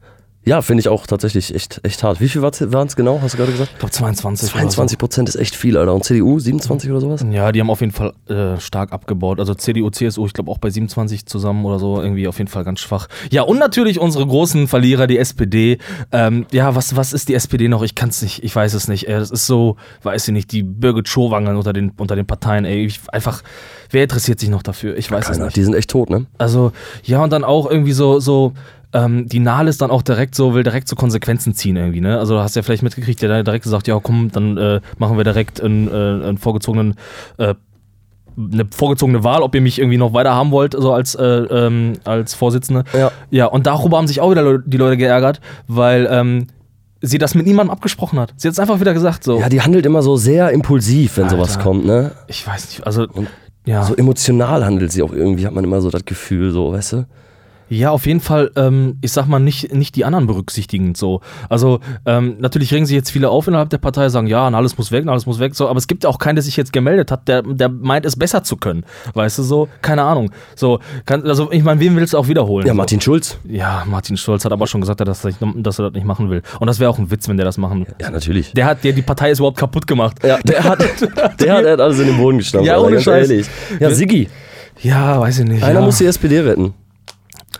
Speaker 3: Ja, finde ich auch tatsächlich echt, echt hart. Wie viel waren es genau, hast du gerade gesagt?
Speaker 4: Ich glaube 22. oder so.
Speaker 3: 22 Prozent ist echt viel, Alter. Und CDU 27 oder sowas?
Speaker 4: Ja, die haben auf jeden Fall äh, stark abgebaut. Also CDU, CSU, ich glaube auch bei 27 zusammen oder so, irgendwie auf jeden Fall ganz schwach. Ja, und natürlich unsere großen Verlierer, die SPD. Ähm, ja, was, was ist die SPD noch? Ich kann es nicht, ich weiß es nicht. Ey, das ist so, weiß ich nicht, die Birgit Schowangel unter den, unter den Parteien. Ey, ich, einfach, wer interessiert sich noch dafür? Ich weiß es
Speaker 3: Keiner.
Speaker 4: nicht.
Speaker 3: Die sind echt tot, ne?
Speaker 4: Also, ja, und dann auch irgendwie so, so, ähm, die Nahles dann auch direkt so, will direkt so Konsequenzen ziehen irgendwie, ne? Also, du hast ja vielleicht mitgekriegt, der hat direkt gesagt, ja, komm, dann äh, machen wir direkt einen, äh, einen vorgezogenen, äh, eine vorgezogene Wahl, ob ihr mich irgendwie noch weiter haben wollt, so als, äh, ähm, als Vorsitzende.
Speaker 3: Ja.
Speaker 4: Ja, und darüber haben sich auch wieder Leu- die Leute geärgert, weil, ähm, sie das mit niemandem abgesprochen hat. Sie hat es einfach wieder gesagt, so.
Speaker 3: Ja, die handelt immer so sehr impulsiv, wenn sowas
Speaker 4: Alter.
Speaker 3: kommt, ne?
Speaker 4: ich weiß nicht, also, ja.
Speaker 3: So emotional handelt sie auch irgendwie, hat man immer so das Gefühl, so, weißt du?
Speaker 4: Ja, auf jeden Fall, ähm, ich sag mal, nicht, nicht die anderen berücksichtigend so. Also, ähm, natürlich regen sich jetzt viele auf innerhalb der Partei, sagen, ja, alles muss weg, alles muss weg, so, aber es gibt ja auch keinen, der sich jetzt gemeldet hat, der, der meint, es besser zu können. Weißt du, so, keine Ahnung. So, kann, also, ich meine, wem willst du auch wiederholen?
Speaker 3: Ja,
Speaker 4: so.
Speaker 3: Martin Schulz.
Speaker 4: Ja, Martin Stolz hat aber schon gesagt, dass er, dass er das nicht machen will. Und das wäre auch ein Witz, wenn der das machen
Speaker 3: Ja, natürlich.
Speaker 4: Der hat, der, die Partei ist überhaupt kaputt gemacht.
Speaker 3: Ja, [LAUGHS] der hat, [LAUGHS] der hat, der hat alles in den Boden gestampft.
Speaker 4: Ja, ohne Scheiß.
Speaker 3: ehrlich. Ja, Siggi.
Speaker 4: Ja, weiß ich nicht.
Speaker 3: Einer
Speaker 4: ja.
Speaker 3: muss die SPD retten.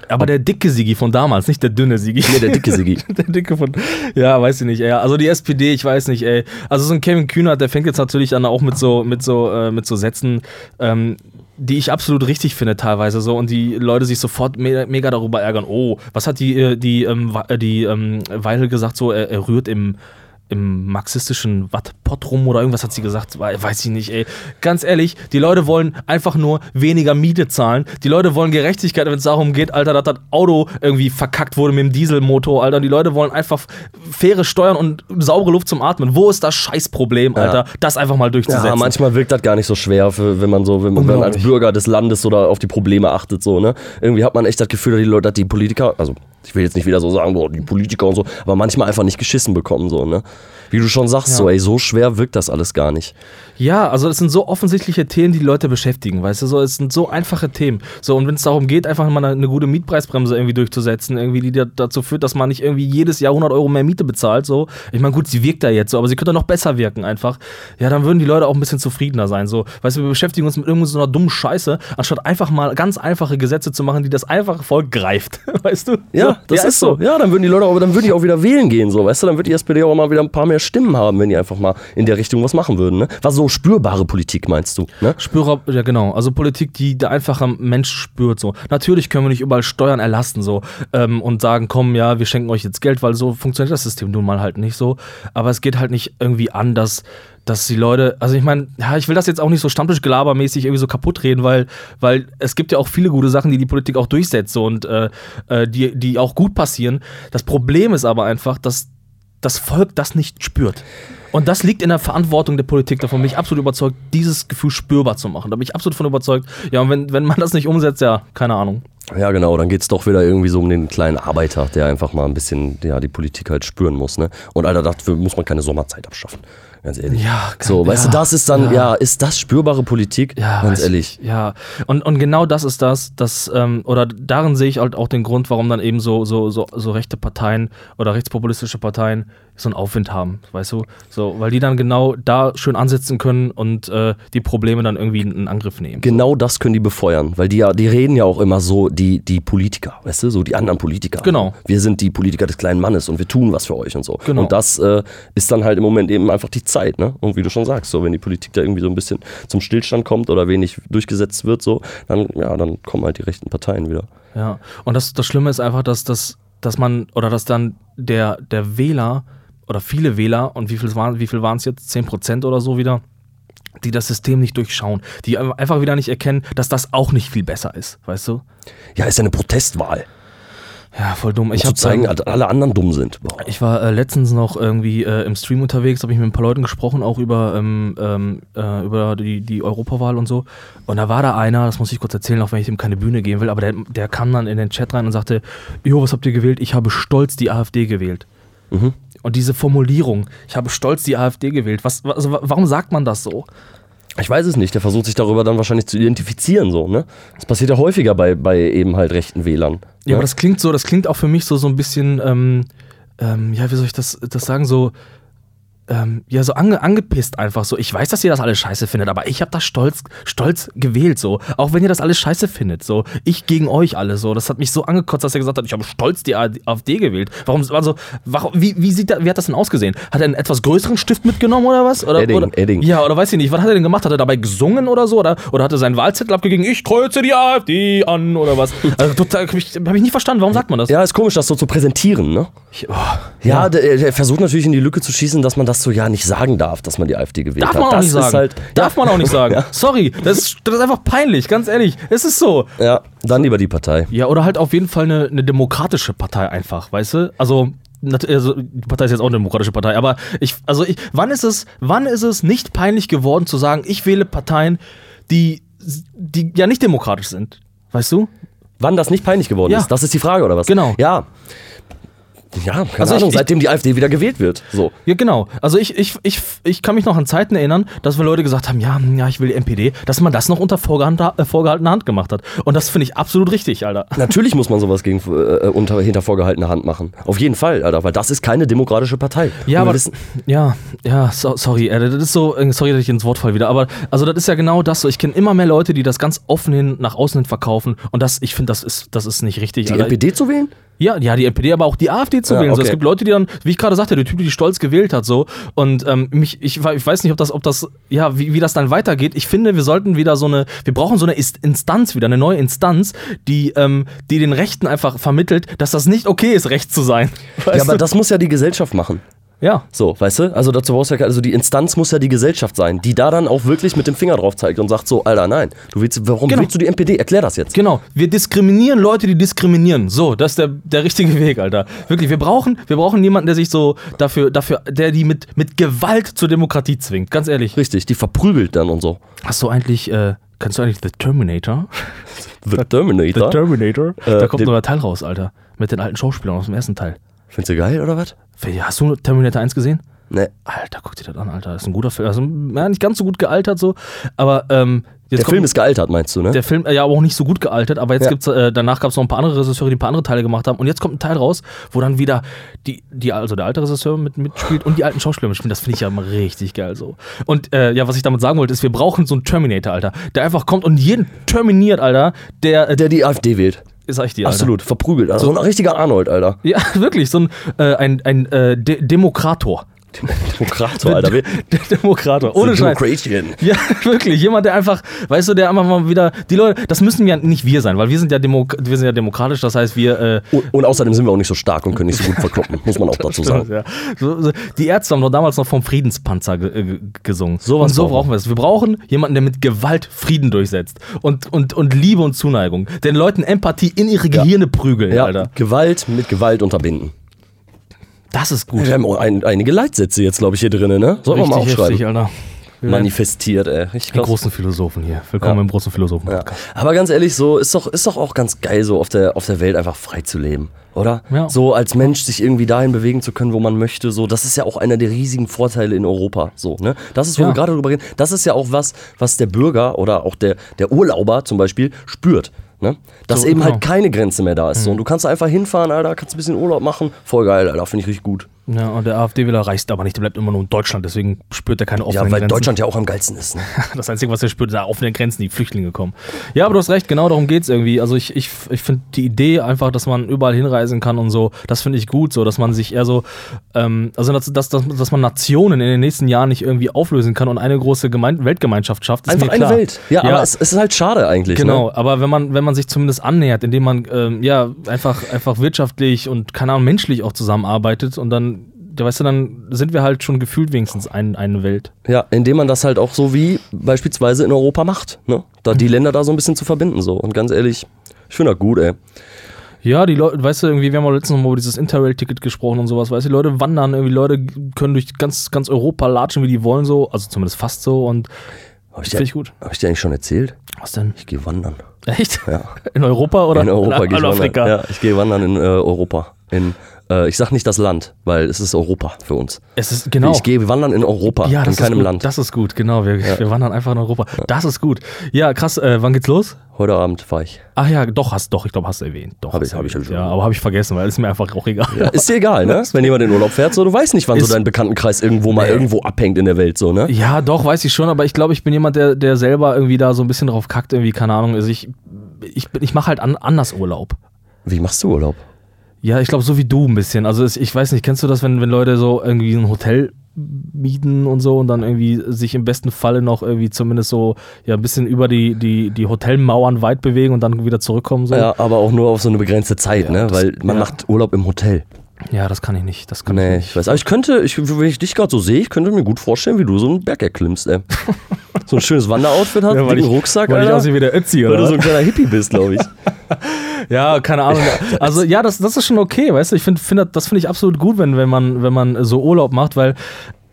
Speaker 4: Aber der dicke Sigi von damals, nicht der dünne Sigi.
Speaker 3: Nee, der dicke Siggi. [LAUGHS]
Speaker 4: Der Dicke von. Ja, weiß ich nicht, ey. Also die SPD, ich weiß nicht, ey. Also so ein Kevin Kühnert, der fängt jetzt natürlich dann auch mit so, mit so, äh, mit so Sätzen, ähm, die ich absolut richtig finde teilweise so und die Leute sich sofort mega, mega darüber ärgern. Oh, was hat die, äh, die, ähm, äh, die ähm, Weihel gesagt, so, er, er rührt im, im marxistischen Wattpott rum oder irgendwas hat sie gesagt, Wei- weiß ich nicht, ey. Ganz ehrlich, die Leute wollen einfach nur weniger Miete zahlen. Die Leute wollen Gerechtigkeit, wenn es darum geht, Alter, dass das Auto irgendwie verkackt wurde mit dem Dieselmotor, Alter. Die Leute wollen einfach faire Steuern und saubere Luft zum Atmen. Wo ist das Scheißproblem, Alter? Das einfach mal durchzusetzen.
Speaker 3: Ja, manchmal wirkt das gar nicht so schwer, für, wenn man so, wenn man, als. Bürger des Landes oder auf die Probleme achtet, so, ne? Irgendwie hat man echt das Gefühl, dass die Leute, dass die Politiker, also ich will jetzt nicht wieder so sagen, boah, die Politiker und so, aber manchmal einfach nicht geschissen bekommen, so, ne? Wie du schon sagst,
Speaker 4: Ja.
Speaker 3: so, ey, so schwer wirkt das alles gar nicht.
Speaker 4: Ja, also es sind so offensichtliche Themen, die die Leute beschäftigen, weißt du, so, es sind so einfache Themen. So, und wenn es darum geht, einfach mal eine, eine gute Mietpreisbremse irgendwie durchzusetzen, irgendwie, die da, dazu führt, dass man nicht irgendwie jedes Jahr 100 Euro mehr Miete bezahlt, so. Ich meine, gut, sie wirkt da jetzt so, aber sie könnte noch besser wirken einfach. Ja, dann würden die Leute auch ein bisschen zufriedener sein, so. Weißt du, wir beschäftigen uns mit irgendeiner so einer dummen Scheiße, anstatt einfach mal ganz einfache Gesetze zu machen, die das einfache Volk greift, [LAUGHS] weißt du?
Speaker 3: Ja,
Speaker 4: So.
Speaker 3: das
Speaker 4: Ja,
Speaker 3: ist so. Ja, dann würden die Leute auch, dann würden die auch wieder wählen gehen, so, weißt du, dann wird die SPD auch mal wieder ein paar mehr Stimmen haben, wenn die einfach mal in der Richtung was machen würden, ne? Was so spürbare Politik meinst du, ne?
Speaker 4: Spürer, ja genau, also Politik, die der einfache Mensch spürt so. Natürlich können wir nicht überall Steuern erlassen so ähm, und sagen, komm, ja, wir schenken euch jetzt Geld, weil so funktioniert das System nun mal halt nicht so. Aber es geht halt nicht irgendwie anders, dass die Leute, also ich meine, ja, ich will das jetzt auch nicht so Stammtischgelabermäßig irgendwie so kaputt reden, weil, weil es gibt ja auch viele gute Sachen, die die Politik auch durchsetzt und äh, äh, die, die auch gut passieren. Das Problem ist aber einfach, dass das Volk das nicht spürt. Und das liegt in der Verantwortung der Politik. Davon bin ich absolut überzeugt, dieses Gefühl spürbar zu machen. Da bin ich absolut von überzeugt. Ja, und wenn, wenn man das nicht umsetzt, ja, keine Ahnung.
Speaker 3: Ja, genau, dann geht's doch wieder irgendwie so um den kleinen Arbeiter, der einfach mal ein bisschen, ja, die Politik halt spüren muss, ne? Und Alter, dafür muss man keine Sommerzeit abschaffen. Ganz ehrlich.
Speaker 4: Ja,
Speaker 3: So,
Speaker 4: kein-
Speaker 3: weißt du,
Speaker 4: ja,
Speaker 3: das ist dann, ja.
Speaker 4: ja.
Speaker 3: ist das spürbare Politik?
Speaker 4: Ja,
Speaker 3: Ganz ehrlich.
Speaker 4: ich. Ja, und, und genau das ist das, das ähm, oder darin sehe ich halt auch den Grund, warum dann eben so, so, so, so rechte Parteien oder rechtspopulistische Parteien so einen Aufwind haben, weißt du? So, weil die dann genau da schön ansetzen können und äh, die Probleme dann irgendwie in, Angriff nehmen.
Speaker 3: Genau das können die befeuern, weil die ja, die reden ja auch immer so, die, die Politiker, weißt du, so die anderen Politiker.
Speaker 4: Genau.
Speaker 3: Wir sind die Politiker des kleinen Mannes und wir tun was für euch und so.
Speaker 4: Genau.
Speaker 3: Und das äh, ist dann halt im Moment eben einfach die Zeit, ne? Und wie du schon sagst, so wenn die Politik da irgendwie so ein bisschen zum Stillstand kommt oder wenig durchgesetzt wird, so, dann, ja, dann kommen halt die rechten Parteien wieder.
Speaker 4: Ja, und das, das Schlimme ist einfach, dass, dass, dass man, oder dass dann der, der Wähler oder viele Wähler, und wie viel waren wie viel waren es jetzt? 10% oder so wieder, die das System nicht durchschauen, die einfach wieder nicht erkennen, dass das auch nicht viel besser ist, weißt du?
Speaker 3: Ja, ist ja eine Protestwahl.
Speaker 4: Ja, voll dumm.
Speaker 3: Um
Speaker 4: Ich
Speaker 3: zu
Speaker 4: habe
Speaker 3: zeigen, dass alle anderen dumm sind. Boah.
Speaker 4: ich war äh, letztens noch irgendwie äh, im Stream unterwegs, habe ich mit ein paar Leuten gesprochen, auch über, ähm, ähm, äh, über die, die Europawahl und so. Und da war da einer, das muss ich kurz erzählen, auch wenn ich ihm keine Bühne geben will, aber der, der kam dann in den Chat rein und sagte, Jo, was habt ihr gewählt? Ich habe stolz die AfD gewählt.
Speaker 3: Mhm.
Speaker 4: Und diese Formulierung, ich habe stolz die AfD gewählt, was, also wa- warum sagt man das so?
Speaker 3: Ich weiß es nicht, der versucht sich darüber dann wahrscheinlich zu identifizieren, so, ne? Das passiert ja häufiger bei, bei eben halt rechten Wählern.
Speaker 4: Ja,
Speaker 3: ne?
Speaker 4: aber das klingt so, das klingt auch für mich so, so ein bisschen, ähm, ähm, ja, wie soll ich das, das sagen, so, ähm, ja, so ange, angepisst einfach so. Ich weiß, dass ihr das alles scheiße findet, aber ich habe das stolz, stolz gewählt, so. Auch wenn ihr das alles scheiße findet, so. Ich gegen euch alle, so. Das hat mich so angekotzt, dass er gesagt hat, ich habe stolz die AfD gewählt. Warum, also, warum, wie, wie, sieht da, wie hat das denn ausgesehen? Hat er einen etwas größeren Stift mitgenommen oder was? Oder,
Speaker 3: Edding,
Speaker 4: oder,
Speaker 3: Edding.
Speaker 4: Ja, oder weiß ich nicht. Was hat er denn gemacht? Hat er dabei gesungen oder so? Oder, oder hat er seinen Wahlzettel abgegeben? Ich kreuze die AfD an oder was? Also, total, habe ich, hab ich nicht verstanden. Warum sagt man das?
Speaker 3: Ja, ist komisch, das so zu präsentieren, ne?
Speaker 4: Ich, oh,
Speaker 3: Ja, Der, der versucht natürlich in die Lücke zu schießen, dass man das so ja nicht sagen darf, dass man die AfD gewählt
Speaker 4: Darf
Speaker 3: hat.
Speaker 4: man auch
Speaker 3: das
Speaker 4: nicht
Speaker 3: ist
Speaker 4: sagen.
Speaker 3: Halt,
Speaker 4: Darf man auch nicht sagen. [LAUGHS]
Speaker 3: Ja.
Speaker 4: Sorry, das ist, das ist einfach peinlich, ganz ehrlich. Es ist so.
Speaker 3: Ja, dann lieber die Partei.
Speaker 4: Ja, oder halt auf jeden Fall eine, eine demokratische Partei einfach, weißt du? Also, also, die Partei ist jetzt auch eine demokratische Partei, aber ich, also ich, wann ist es, wann ist es nicht peinlich geworden zu sagen, ich wähle Parteien, die, die ja nicht demokratisch sind? Weißt du?
Speaker 3: Wann das nicht peinlich geworden
Speaker 4: Ja.
Speaker 3: ist, das ist die Frage, oder was?
Speaker 4: Genau.
Speaker 3: Ja. Ja, keine
Speaker 4: Also
Speaker 3: Ahnung,
Speaker 4: ich-
Speaker 3: seitdem die AfD wieder gewählt wird. So.
Speaker 4: Ja, genau. Also ich, ich, ich, ich kann mich noch an Zeiten erinnern, dass wir Leute gesagt haben, ja, hm, ja, ich will die NPD, dass man das noch unter äh, vorgehaltener Hand gemacht hat. Und das finde ich absolut richtig, Alter. [LAUGHS]
Speaker 3: Natürlich muss man sowas gegen, äh, unter, hinter vorgehaltener Hand machen. Auf jeden Fall, Alter, weil das ist keine demokratische Partei.
Speaker 4: Ja, aber
Speaker 3: wissen,
Speaker 4: ja, ja, so, sorry, äh, das ist so, äh, sorry, dass ich ins Wort fall wieder, aber also das ist ja genau das so. Ich kenne immer mehr Leute, die das ganz offen hin nach außen hin verkaufen und das, ich finde, das ist, das ist nicht richtig.
Speaker 3: die
Speaker 4: Alter.
Speaker 3: NPD zu wählen?
Speaker 4: Ja, ja, die NPD, aber auch die AfD zu
Speaker 3: Ja,
Speaker 4: wählen. So, es
Speaker 3: okay.
Speaker 4: gibt Leute, die dann, wie ich gerade sagte, der Typ, der die stolz gewählt hat, so. Und ähm, mich, ich, ich weiß nicht, ob das, ob das, ja, wie, wie das dann weitergeht. Ich finde, wir sollten wieder so eine, wir brauchen so eine Instanz wieder, eine neue Instanz, die, ähm, die den Rechten einfach vermittelt, dass das nicht okay ist, recht zu sein. [LAUGHS] Weißt
Speaker 3: ja, aber
Speaker 4: du?
Speaker 3: das muss ja die Gesellschaft machen.
Speaker 4: Ja.
Speaker 3: So, weißt du? Also dazu brauchst du ja, also die Instanz muss ja die Gesellschaft sein, die da dann auch wirklich mit dem Finger drauf zeigt und sagt so, Alter, nein, du willst, warum
Speaker 4: Genau.
Speaker 3: willst du die NPD? Erklär das jetzt.
Speaker 4: Genau, wir diskriminieren Leute, die diskriminieren. So, das ist der, der richtige Weg, Alter. Wirklich, wir brauchen, wir brauchen jemanden, der sich so dafür, dafür, der die mit, mit Gewalt zur Demokratie zwingt. Ganz ehrlich.
Speaker 3: Richtig, die verprügelt dann und so.
Speaker 4: Hast du eigentlich, äh, kennst du eigentlich The Terminator?
Speaker 3: The Terminator.
Speaker 4: Terminator?
Speaker 3: Äh,
Speaker 4: da kommt noch ein Teil raus, Alter. Mit den alten Schauspielern aus dem ersten Teil.
Speaker 3: Findest du geil oder was?
Speaker 4: Hast du Terminator 1 gesehen?
Speaker 3: Ne.
Speaker 4: Alter, guck dir das an, Alter. Das ist ein guter Film. Also, ja, nicht ganz so gut gealtert so, aber ähm, jetzt
Speaker 3: Der
Speaker 4: kommt-
Speaker 3: Film ist gealtert, meinst du, ne?
Speaker 4: Der Film, ja, aber auch nicht so gut gealtert, aber jetzt
Speaker 3: Ja.
Speaker 4: gibt's, äh, danach gab es noch ein paar andere Regisseure, die ein paar andere Teile gemacht haben. Und jetzt kommt ein Teil raus, wo dann wieder die, die also der alte Regisseur mit, mitspielt und die alten Schauspieler mitspielen. Das finde ich ja immer richtig geil so. Und äh, ja, was ich damit sagen wollte, ist, wir brauchen so einen Terminator, Alter, der einfach kommt und jeden terminiert, Alter, der, äh,
Speaker 3: der die AfD wählt.
Speaker 4: Sag ich dir. Alter.
Speaker 3: Absolut, verprügelt. Also so ein richtiger Arnold, Alter.
Speaker 4: Ja, [LAUGHS] wirklich, so ein, äh, ein, ein äh, De Demokrator.
Speaker 3: Demokrator, Alter.
Speaker 4: Der Demokrator, ohne Scheiß. Ja, [LAUGHS] wirklich. Jemand, der einfach, weißt du, der einfach mal wieder. Die Leute, das müssen ja nicht wir sein, weil wir sind ja, Demo wir sind ja demokratisch, das heißt, wir. Äh,
Speaker 3: Und, und außerdem sind wir auch nicht so stark und können nicht so gut verkloppen, [LAUGHS] muss man auch dazu sagen.
Speaker 4: Ja. So, so, die Ärzte haben doch damals noch vom Friedenspanzer ge äh, gesungen.
Speaker 3: So was
Speaker 4: und so
Speaker 3: brauchen
Speaker 4: brauchen wir es. Wir brauchen jemanden, der mit Gewalt Frieden durchsetzt und, und, und Liebe und Zuneigung. Den Leuten Empathie in ihre Gehirne prügeln,
Speaker 3: Ja,
Speaker 4: Alter.
Speaker 3: Gewalt mit Gewalt unterbinden.
Speaker 4: Das ist gut.
Speaker 3: Wir haben ein, einige Leitsätze jetzt, glaube ich, hier drin, ne? Sollten wir mal aufschreiben.
Speaker 4: heftig, Alter. Wir
Speaker 3: Manifestiert, ey. Richtig
Speaker 4: die großen Philosophen hier. Willkommen
Speaker 3: Ja.
Speaker 4: im großen Philosophen.
Speaker 3: Ja. Aber ganz ehrlich, so ist doch, ist doch auch ganz geil, so auf der, auf der Welt einfach frei zu leben, oder?
Speaker 4: Ja.
Speaker 3: So als Mensch sich irgendwie dahin bewegen zu können, wo man möchte. So, das ist ja auch einer der riesigen Vorteile in Europa. So, ne? Das ist, wo wir gerade drüber reden. Das ist ja auch was, was der Bürger oder auch der, der Urlauber zum Beispiel spürt. Ne? Dass
Speaker 4: So,
Speaker 3: eben
Speaker 4: genau.
Speaker 3: halt keine Grenze mehr da ist. So. Und du kannst einfach hinfahren, Alter, kannst ein bisschen Urlaub machen. Voll geil, Alter, finde ich richtig gut.
Speaker 4: Ja, und der AfD-Wähler reist aber nicht, der bleibt immer nur in Deutschland, deswegen spürt er keine offenen
Speaker 3: Ja, weil
Speaker 4: Grenzen.
Speaker 3: Deutschland ja auch am geilsten ist. Ne? [LAUGHS]
Speaker 4: Das Einzige, was er spürt, sind offene Grenzen, die Flüchtlinge kommen. Ja, aber du hast recht, genau darum geht es irgendwie. Also ich, ich, ich finde die Idee einfach, dass man überall hinreisen kann und so, das finde ich gut, so, dass man sich eher so, ähm, also dass, dass, dass, dass man Nationen in den nächsten Jahren nicht irgendwie auflösen kann und eine große Gemein Weltgemeinschaft schafft, ist
Speaker 3: Einfach eine. Welt. Ja, aber es, es ist halt schade eigentlich.
Speaker 4: Genau,
Speaker 3: Ne?
Speaker 4: aber wenn man, wenn man sich zumindest annähert, indem man ähm, ja einfach, einfach wirtschaftlich und keine Ahnung, menschlich auch zusammenarbeitet und dann, ja, weißt du, dann sind wir halt schon gefühlt wenigstens ein, eine Welt.
Speaker 3: Ja, indem man das halt auch so wie beispielsweise in Europa macht. Ne? Da die Länder da so ein bisschen zu verbinden. so. Und ganz ehrlich, ich finde das gut, ey.
Speaker 4: Ja, die Leute, weißt du, irgendwie, wir haben auch letztens noch mal über dieses Interrail-Ticket gesprochen und sowas, weißt du, die Leute wandern, irgendwie Leute können durch ganz, ganz Europa latschen, wie die wollen, so, also zumindest fast so und
Speaker 3: Habe ich,
Speaker 4: finde
Speaker 3: dir-
Speaker 4: ich gut.
Speaker 3: hab ich dir eigentlich schon erzählt?
Speaker 4: Was denn?
Speaker 3: Ich gehe wandern.
Speaker 4: Echt?
Speaker 3: Ja.
Speaker 4: In Europa oder
Speaker 3: In Europa
Speaker 4: in
Speaker 3: gehe ich wandern.
Speaker 4: Afrika?
Speaker 3: Ja, ich gehe wandern in äh, Europa. In, ich sag nicht das Land, weil es ist Europa für uns.
Speaker 4: Es ist, genau.
Speaker 3: Ich gehe wandern in Europa,
Speaker 4: ja,
Speaker 3: in keinem
Speaker 4: gut.
Speaker 3: Land.
Speaker 4: Das ist gut, genau. Wir, wir wandern einfach in Europa. Das ist gut. Ja, krass. Äh, wann geht's los?
Speaker 3: Heute Abend fahre ich.
Speaker 4: Ach ja, doch, hast doch, ich glaube, hast du erwähnt. Doch,
Speaker 3: Hab
Speaker 4: hast
Speaker 3: ich-
Speaker 4: du
Speaker 3: hab ich schon.
Speaker 4: Ja, aber habe ich vergessen, weil ist mir einfach auch egal.
Speaker 3: Ja, ist dir egal, ne? Wenn jemand in Urlaub fährt, so, du weißt nicht, wann
Speaker 4: Ist-
Speaker 3: so dein Bekanntenkreis irgendwo mal
Speaker 4: Nee.
Speaker 3: irgendwo abhängt in der Welt, so, ne?
Speaker 4: Ja, doch, weiß ich schon, aber ich glaube, ich bin jemand, der, der selber irgendwie da so ein bisschen drauf kackt, irgendwie, keine Ahnung. Also ich, ich, ich mache halt an, anders Urlaub.
Speaker 3: Wie machst du Urlaub?
Speaker 4: Ja, ich glaube, so wie du ein bisschen. Also ich weiß nicht, kennst du das, wenn, wenn Leute so irgendwie ein Hotel mieten und so und dann irgendwie sich im besten Falle noch irgendwie zumindest so ja ein bisschen über die, die, die Hotelmauern weit bewegen und dann wieder zurückkommen so?
Speaker 3: Ja, aber auch nur auf so eine begrenzte Zeit, ne?
Speaker 4: das-
Speaker 3: Weil man
Speaker 4: ja.
Speaker 3: macht Urlaub im Hotel.
Speaker 4: Ja, das kann ich nicht. Das kann
Speaker 3: Nee,
Speaker 4: ich nicht.
Speaker 3: ich weiß. Aber ich könnte, ich, wenn ich dich gerade so sehe, ich könnte mir gut vorstellen, wie du so einen Berg erklimmst, ey. [LAUGHS] so ein schönes Wanderoutfit hast,
Speaker 4: Ja, weil
Speaker 3: dicken
Speaker 4: ich-
Speaker 3: Rucksack,
Speaker 4: Weil ich
Speaker 3: Alter.
Speaker 4: aussehe wie der Ötzi,
Speaker 3: Weil
Speaker 4: oder?
Speaker 3: du so ein kleiner Hippie bist, glaube ich. [LAUGHS]
Speaker 4: Ja, keine Ahnung. Also ja, das, das ist schon okay, weißt du. Ich finde, find, das finde ich absolut gut, wenn, wenn, man, wenn man so Urlaub macht, weil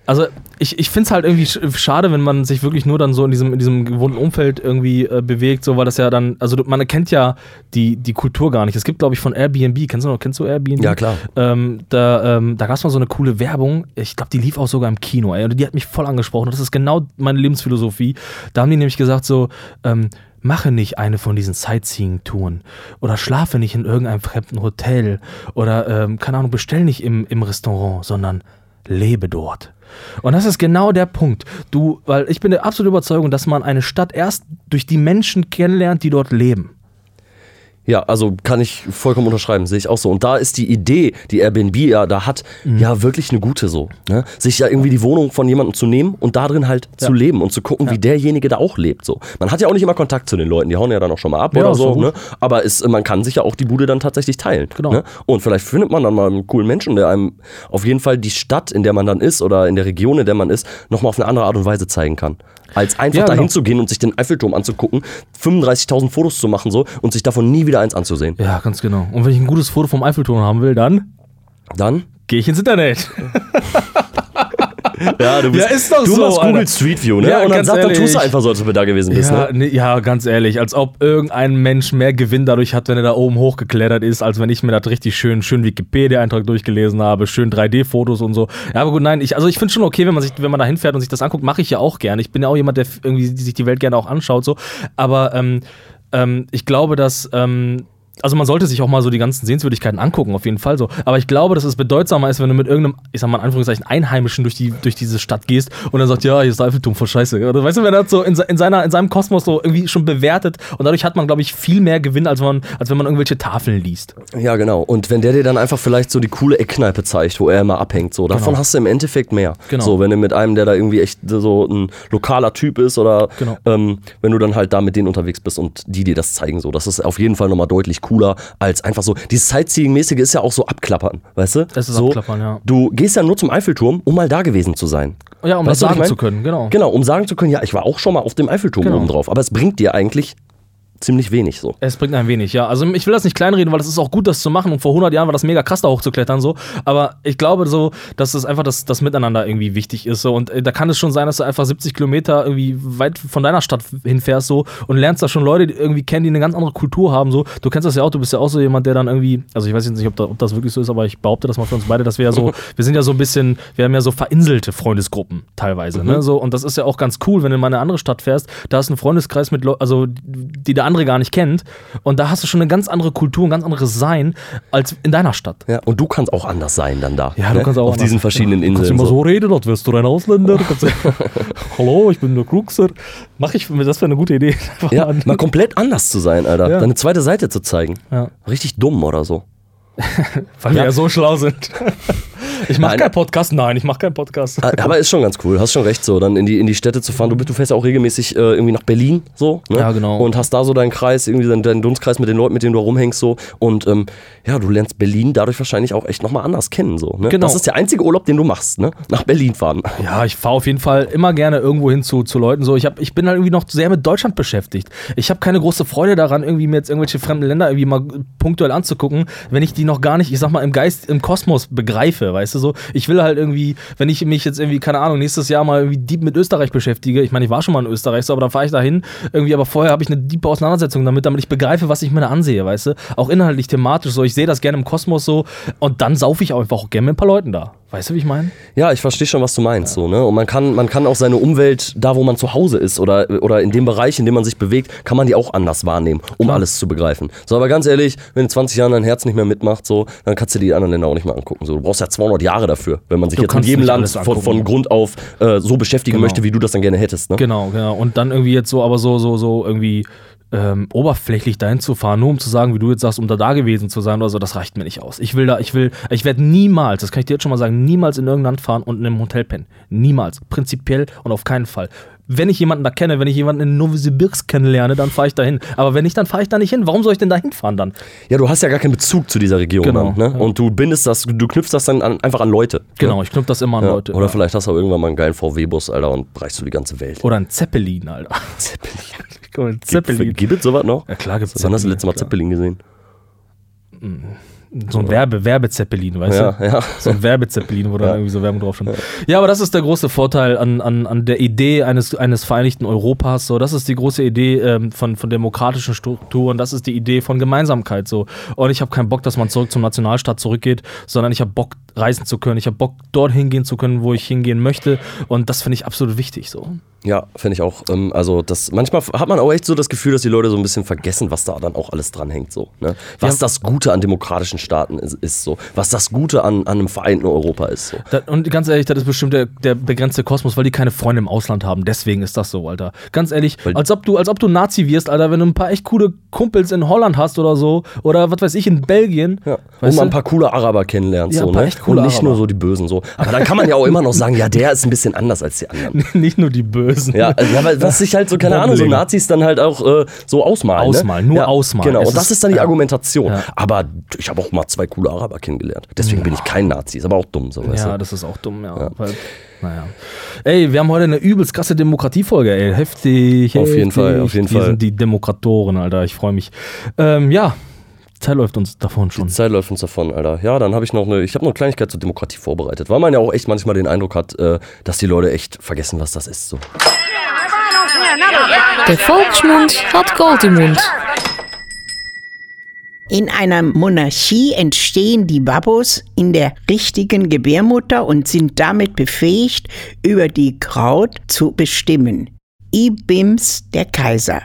Speaker 4: also ich, ich finde es halt irgendwie sch- schade, wenn man sich wirklich nur dann so in diesem, in diesem gewohnten Umfeld irgendwie äh, bewegt, so weil das ja dann, also man erkennt ja die, die Kultur gar nicht. Es gibt, glaube ich, von Airbnb, kennst du noch, kennst du Airbnb?
Speaker 3: Ja, klar.
Speaker 4: Ähm, da ähm, da gab es mal so eine coole Werbung, ich glaube, die lief auch sogar im Kino, ey, und die hat mich voll angesprochen. Und das ist genau meine Lebensphilosophie. Da haben die nämlich gesagt so, ähm, mache nicht eine von diesen Sightseeing-Touren oder schlafe nicht in irgendeinem fremden Hotel oder, ähm, keine Ahnung, bestell nicht im, im Restaurant, sondern lebe dort. Und das ist genau der Punkt. Du, weil ich bin der absoluten Überzeugung, dass man eine Stadt erst durch die Menschen kennenlernt, die dort leben.
Speaker 3: Ja, also kann ich vollkommen unterschreiben, sehe ich auch so. Und da ist die Idee, die Airbnb ja da hat,
Speaker 4: Mhm.
Speaker 3: ja wirklich eine gute so. Ne? Sich ja irgendwie die Wohnung von jemandem zu nehmen und da drin halt zu leben und zu gucken, wie derjenige da auch lebt. So. Man hat ja auch nicht immer Kontakt zu den Leuten, die hauen ja dann auch schon mal ab
Speaker 4: Ja,
Speaker 3: oder
Speaker 4: ist
Speaker 3: so. Ne? Aber es, man kann sich ja auch die Bude dann tatsächlich teilen.
Speaker 4: Genau.
Speaker 3: Ne? Und vielleicht findet man dann mal einen coolen Menschen, der einem auf jeden Fall die Stadt, in der man dann ist oder in der Region, in der man ist, nochmal auf eine andere Art und Weise zeigen kann. Als einfach
Speaker 4: Ja,
Speaker 3: dahin
Speaker 4: genau.
Speaker 3: zu gehen und sich den Eiffelturm anzugucken, 35.000 Fotos zu machen so und sich davon nie wieder eins anzusehen.
Speaker 4: Ja, ganz genau. Und wenn ich ein gutes Foto vom Eiffelturm haben will, dann
Speaker 3: Dann
Speaker 4: gehe ich ins Internet. [LAUGHS]
Speaker 3: Ja, du
Speaker 4: Ja, ist doch
Speaker 3: du
Speaker 4: so,
Speaker 3: machst Google
Speaker 4: Alter.
Speaker 3: Street View, ne?
Speaker 4: Ja,
Speaker 3: und dann, sagt, dann tust du
Speaker 4: ehrlich.
Speaker 3: einfach so, als ob du da gewesen bist,
Speaker 4: Ja,
Speaker 3: ne?
Speaker 4: nee, ja, ganz ehrlich, als ob irgendein Mensch mehr Gewinn dadurch hat, wenn er da oben hochgeklettert ist, als wenn ich mir das richtig schön, schön Wikipedia-Eintrag durchgelesen habe, schön 3D-Fotos und so. Ja, aber gut, nein, ich, also ich finde schon okay, wenn man sich, wenn man da hinfährt und sich das anguckt, mache ich ja auch gerne. Ich bin ja auch jemand, der irgendwie sich die Welt gerne auch anschaut, so. Aber ähm, ähm, ich glaube, dass ähm, also man sollte sich auch mal so die ganzen Sehenswürdigkeiten angucken, auf jeden Fall so. Aber ich glaube, dass es bedeutsamer ist, wenn du mit irgendeinem, ich sag mal in Anführungszeichen, Einheimischen durch, die, durch diese Stadt gehst und dann sagt, ja, hier ist der Eiffelturm, voll scheiße. Oder weißt du, wenn er das so in, in, seiner, in seinem Kosmos so irgendwie schon bewertet und dadurch hat man, glaube ich, viel mehr Gewinn, als, man, als wenn man irgendwelche Tafeln liest.
Speaker 3: Ja, genau. Und wenn der dir dann einfach vielleicht so die coole Eckkneipe zeigt, wo er immer abhängt, so, davon
Speaker 4: Genau.
Speaker 3: hast du im Endeffekt mehr.
Speaker 4: Genau.
Speaker 3: So, wenn du mit einem, der da irgendwie echt so ein lokaler Typ ist oder
Speaker 4: Genau.
Speaker 3: ähm, wenn du dann halt da mit denen unterwegs bist und die dir das zeigen, so, das ist auf jeden Fall nochmal deutlich cooler als einfach so. Dieses Sightseeing-mäßige ist ja auch so abklappern, weißt du?
Speaker 4: Es ist
Speaker 3: so,
Speaker 4: abklappern, ja.
Speaker 3: Du gehst ja nur zum Eiffelturm, um mal da gewesen zu sein.
Speaker 4: Ja, um
Speaker 3: Weißt
Speaker 4: das
Speaker 3: ich
Speaker 4: sagen
Speaker 3: mein?
Speaker 4: zu können, genau.
Speaker 3: Genau, um sagen zu können, ja, ich war auch schon mal auf dem Eiffelturm
Speaker 4: Genau.
Speaker 3: oben drauf. Aber es bringt dir eigentlich ziemlich wenig so.
Speaker 4: Es bringt ein wenig, ja. Also ich will das nicht kleinreden, weil es ist auch gut, das zu machen. Und vor 100 Jahren war das mega krass, da hochzuklettern so. Aber ich glaube so, dass es einfach das, das Miteinander irgendwie wichtig ist. So. Und äh, da kann es schon sein, dass du einfach 70 Kilometer irgendwie weit von deiner Stadt hinfährst so und lernst da schon Leute die irgendwie kennen, die eine ganz andere Kultur haben. So. Du kennst das ja auch, du bist ja auch so jemand, der dann irgendwie, also ich weiß jetzt nicht, ob, da, ob das wirklich so ist, aber ich behaupte das mal für uns beide, dass wir ja so, [LAUGHS] wir sind ja so ein bisschen, wir haben ja so verinselte Freundesgruppen teilweise. Ne? So, und das ist ja auch ganz cool, wenn du mal in eine andere Stadt fährst, da hast du einen Freundeskreis mit Leuten, also die der andere gar nicht kennt. Und da hast du schon eine ganz andere Kultur, ein ganz anderes Sein als in deiner Stadt.
Speaker 3: Ja, und du kannst auch anders sein dann da.
Speaker 4: Ja, du
Speaker 3: ne?
Speaker 4: kannst auch
Speaker 3: Auf diesen
Speaker 4: anders-
Speaker 3: verschiedenen
Speaker 4: Du kannst
Speaker 3: Inseln.
Speaker 4: immer
Speaker 3: So.
Speaker 4: so reden, als wärst du ein Ausländer. Du kannst [LAUGHS] Hallo, ich bin der Kruxer. Mach ich, das wäre eine gute Idee. [LAUGHS]
Speaker 3: Ja,
Speaker 4: mal-
Speaker 3: mal komplett anders zu sein, Alter.
Speaker 4: Ja.
Speaker 3: Deine zweite Seite zu zeigen.
Speaker 4: Ja.
Speaker 3: Richtig dumm oder so. [LAUGHS]
Speaker 4: Weil wir ja so schlau sind. Ich mache keinen Podcast. Nein, ich mache keinen Podcast.
Speaker 3: Ah, Aber ist schon ganz cool, hast schon recht, so dann in die, in die Städte zu fahren. Du, du fährst ja auch regelmäßig äh, irgendwie nach Berlin, so. Ne?
Speaker 4: Ja, genau.
Speaker 3: Und hast da so deinen Kreis, irgendwie deinen, deinen Dunstkreis mit den Leuten, mit denen du rumhängst, so. Und ähm, ja, du lernst Berlin dadurch wahrscheinlich auch echt nochmal anders kennen, so. Ne?
Speaker 4: Genau.
Speaker 3: Das ist der einzige Urlaub, den du machst, ne? Nach Berlin fahren.
Speaker 4: Ja, ich fahre auf jeden Fall immer gerne irgendwo hin zu, zu Leuten. So, ich, hab, ich bin halt irgendwie noch sehr mit Deutschland beschäftigt. Ich habe keine große Freude daran, irgendwie mir jetzt irgendwelche fremden Länder irgendwie mal punktuell anzugucken, wenn ich die noch gar nicht, ich sag mal, im Geist, im Kosmos begreife, weißt du so. Ich will halt irgendwie, wenn ich mich jetzt irgendwie, keine Ahnung, nächstes Jahr mal irgendwie deep mit Österreich beschäftige, ich meine, ich war schon mal in Österreich, so, aber dann fahre ich dahin, irgendwie, aber vorher habe ich eine diepe Auseinandersetzung damit, damit ich begreife, was ich mir da ansehe, weißt du. Auch inhaltlich, thematisch so. Ich sehe das gerne im Kosmos so und dann saufe ich auch einfach auch gerne mit ein paar Leuten da. Weißt du, wie ich meine?
Speaker 3: Ja, ich verstehe schon, was du meinst, so, ne? Und man kann, man kann auch seine Umwelt, da wo man zu Hause ist oder, oder in dem Bereich, in dem man sich bewegt, kann man die auch anders wahrnehmen, um alles zu begreifen. So, aber ganz ehrlich, wenn in 20 Jahren dein Herz nicht mehr mitmacht, so, dann kannst du die anderen Länder auch nicht mehr angucken. So, du brauchst ja 200 Jahre dafür, wenn man sich
Speaker 4: Du
Speaker 3: jetzt mit jedem Land von, von Grund auf äh, so beschäftigen
Speaker 4: Genau.
Speaker 3: möchte, wie du das dann gerne hättest, ne?
Speaker 4: Genau, genau. Und dann irgendwie jetzt so, aber so, so, so irgendwie ähm, oberflächlich dahin zu fahren, nur um zu sagen, wie du jetzt sagst, um da da gewesen zu sein oder so, das reicht mir nicht aus. Ich will da, ich will, ich werde niemals, das kann ich dir jetzt schon mal sagen, niemals in irgendein Land fahren und in einem Hotel pennen. Niemals. Prinzipiell und auf keinen Fall. Wenn ich jemanden da kenne, wenn ich jemanden in Novosibirsk kennenlerne, dann fahre ich dahin. Aber wenn nicht, dann fahre ich da nicht hin. Warum soll ich denn da hinfahren dann?
Speaker 3: Ja, du hast ja gar keinen Bezug zu dieser Region
Speaker 4: Genau,
Speaker 3: dann, ne?
Speaker 4: ja.
Speaker 3: Und du bindest das, du knüpfst das dann an, einfach an Leute.
Speaker 4: Genau,
Speaker 3: Ne?
Speaker 4: ich knüpfe das immer an
Speaker 3: Ja.
Speaker 4: Leute.
Speaker 3: Oder vielleicht hast du auch irgendwann mal einen geilen VW-Bus, Alter, und reichst du die ganze Welt.
Speaker 4: Oder ein Zeppelin, Alter. [LAUGHS]
Speaker 3: Zeppelin.
Speaker 4: Mal, Zeppelin.
Speaker 3: Gibt es sowas noch?
Speaker 4: Ja, klar gibt's
Speaker 3: Wann hast du
Speaker 4: Zeppelin,
Speaker 3: letztes Mal
Speaker 4: klar.
Speaker 3: Zeppelin gesehen?
Speaker 4: So ein Werbe, Werbezeppelin, weißt
Speaker 3: Ja,
Speaker 4: du?
Speaker 3: ja.
Speaker 4: So ein Werbezeppelin, wo dann irgendwie so Werbung drauf stand. Ja, aber das ist der große Vorteil an, an, an der Idee eines, eines vereinigten Europas. So, das ist die große Idee ähm, von, von demokratischen Strukturen. Das ist die Idee von Gemeinsamkeit. So. Und ich habe keinen Bock, dass man zurück zum Nationalstaat zurückgeht, sondern ich habe Bock, reisen zu können. Ich habe Bock, dorthin gehen zu können, wo ich hingehen möchte. Und das finde ich absolut wichtig. So.
Speaker 3: Ja, finde ich auch. Ähm, also das, manchmal hat man auch echt so das Gefühl, dass die Leute so ein bisschen vergessen, was da dann auch alles dranhängt. So, ne? Was
Speaker 4: Ja.
Speaker 3: das Gute an demokratischen Staaten ist, ist so. Was das Gute an, an einem vereinten Europa ist. So.
Speaker 4: Da, und ganz ehrlich, das ist bestimmt der, der begrenzte Kosmos, weil die keine Freunde im Ausland haben. Deswegen ist das so, Alter. Ganz ehrlich,
Speaker 3: Weil-
Speaker 4: als ob du, als ob du Nazi wirst, Alter, wenn du ein paar echt coole Kumpels in Holland hast oder so, oder was weiß ich, in Belgien.
Speaker 3: Ja. Und mal ein paar coole Araber kennenlernst.
Speaker 4: Ja,
Speaker 3: so, ne? Und nicht
Speaker 4: Araber.
Speaker 3: nur so die Bösen. so. Aber dann kann man ja auch immer noch sagen, ja, der ist ein bisschen anders als die anderen. [LAUGHS]
Speaker 4: Nicht nur die Bösen.
Speaker 3: Ja, also, ja, weil was sich halt so, keine Ahnung, so. Nazis dann halt auch äh, so ausmalen.
Speaker 4: Ausmalen,
Speaker 3: ne?
Speaker 4: nur
Speaker 3: ja,
Speaker 4: ausmalen.
Speaker 3: Genau,
Speaker 4: Es
Speaker 3: und das
Speaker 4: ist-
Speaker 3: ist dann die. Argumentation. Aber ich habe auch mal zwei coole Araber kennengelernt. Deswegen bin ich kein Nazi. Ist aber auch dumm, so
Speaker 4: Ja,
Speaker 3: du.
Speaker 4: das ist auch dumm, ja. Weil, naja. Ey, wir haben heute eine übelst krasse Demokratiefolge, ey. Heftig.
Speaker 3: Auf jeden
Speaker 4: heftig.
Speaker 3: Fall, auf jeden
Speaker 4: wir
Speaker 3: Fall.
Speaker 4: sind die Demokratoren, Alter. Ich freue mich. Ähm, ja, Zeit läuft uns davon schon.
Speaker 3: Die Zeit läuft uns davon, Alter. Ja, dann habe ich noch eine, ich habe noch eine Kleinigkeit zur Demokratie vorbereitet, weil man ja auch echt manchmal den Eindruck hat, äh, dass die Leute echt vergessen, was das ist. So.
Speaker 2: Der Volksmund hat Gold im Mund.
Speaker 1: In einer Monarchie entstehen die Babos in der richtigen Gebärmutter und sind damit befähigt, über die Kraut zu bestimmen. Ibims der Kaiser.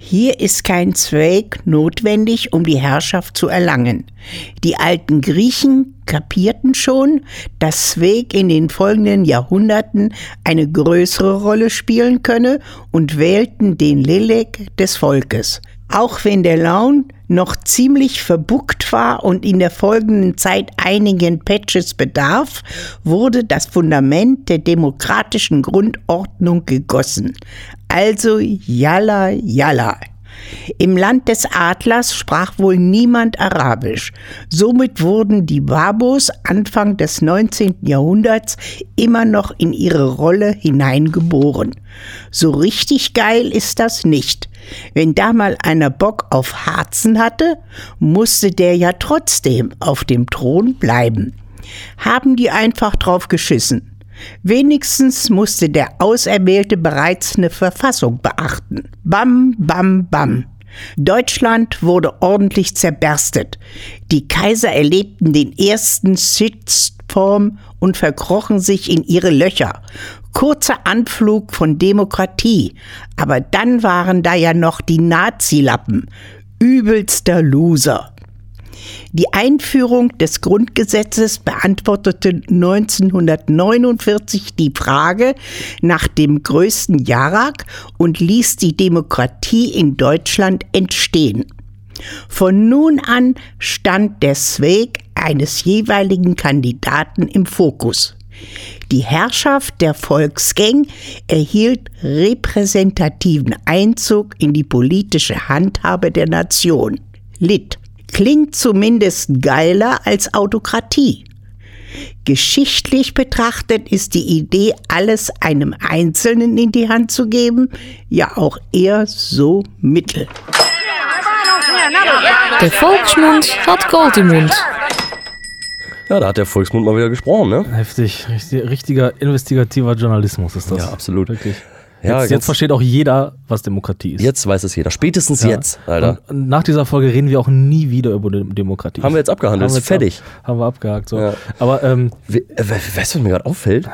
Speaker 1: Hier ist kein Zweig notwendig, um die Herrschaft zu erlangen. Die alten Griechen kapierten schon, dass Zweig in den folgenden Jahrhunderten eine größere Rolle spielen könne und wählten den Lilek des Volkes. Auch wenn der Laun noch ziemlich verbuckt war und in der folgenden Zeit einigen Patches bedarf, wurde das Fundament der demokratischen Grundordnung gegossen. Also Yalla Yalla. Im Land des Adlers sprach wohl niemand Arabisch. Somit wurden die Babos Anfang des 19. Jahrhunderts immer noch in ihre Rolle hineingeboren. So richtig geil ist das nicht. Wenn da mal einer Bock auf Harzen hatte, musste der ja trotzdem auf dem Thron bleiben. Haben die einfach drauf geschissen. Wenigstens musste der Auserwählte bereits eine Verfassung beachten. Bam, bam, bam. Deutschland wurde ordentlich zerberstet. Die Kaiser erlebten den ersten Shitstorm und verkrochen sich in ihre Löcher. Kurzer Anflug von Demokratie, aber dann waren da ja noch die Nazilappen. Übelster Loser. Die Einführung des Grundgesetzes beantwortete 1949 die Frage nach dem größten Jahrag und ließ die Demokratie in Deutschland entstehen. Von nun an stand der Zweig eines jeweiligen Kandidaten im Fokus. Die Herrschaft der Volksgang erhielt repräsentativen Einzug in die politische Handhabe der Nation. Litt. Klingt zumindest geiler als Autokratie. Geschichtlich betrachtet ist die Idee, alles einem Einzelnen in die Hand zu geben, ja auch eher so mittel.
Speaker 2: Der Volksmund hat Gold im Mund.
Speaker 3: Ja, da hat der Volksmund mal wieder gesprochen, ne?
Speaker 4: Heftig, richtig, richtiger investigativer Journalismus ist das.
Speaker 3: Ja, absolut.
Speaker 4: Wirklich.
Speaker 3: Ja,
Speaker 4: jetzt, jetzt versteht auch jeder, was Demokratie ist.
Speaker 3: Jetzt weiß es jeder. Spätestens
Speaker 4: Ja.
Speaker 3: jetzt, Alter.
Speaker 4: Und nach dieser Folge reden wir auch nie wieder über Dem- Demokratie.
Speaker 3: Haben wir jetzt abgehandelt,
Speaker 4: Haben wir
Speaker 3: ist fertig.
Speaker 4: Ab, haben wir abgehakt. So.
Speaker 3: Ja.
Speaker 4: Aber ähm,
Speaker 3: We äh, we- weißt du, was mir gerade auffällt?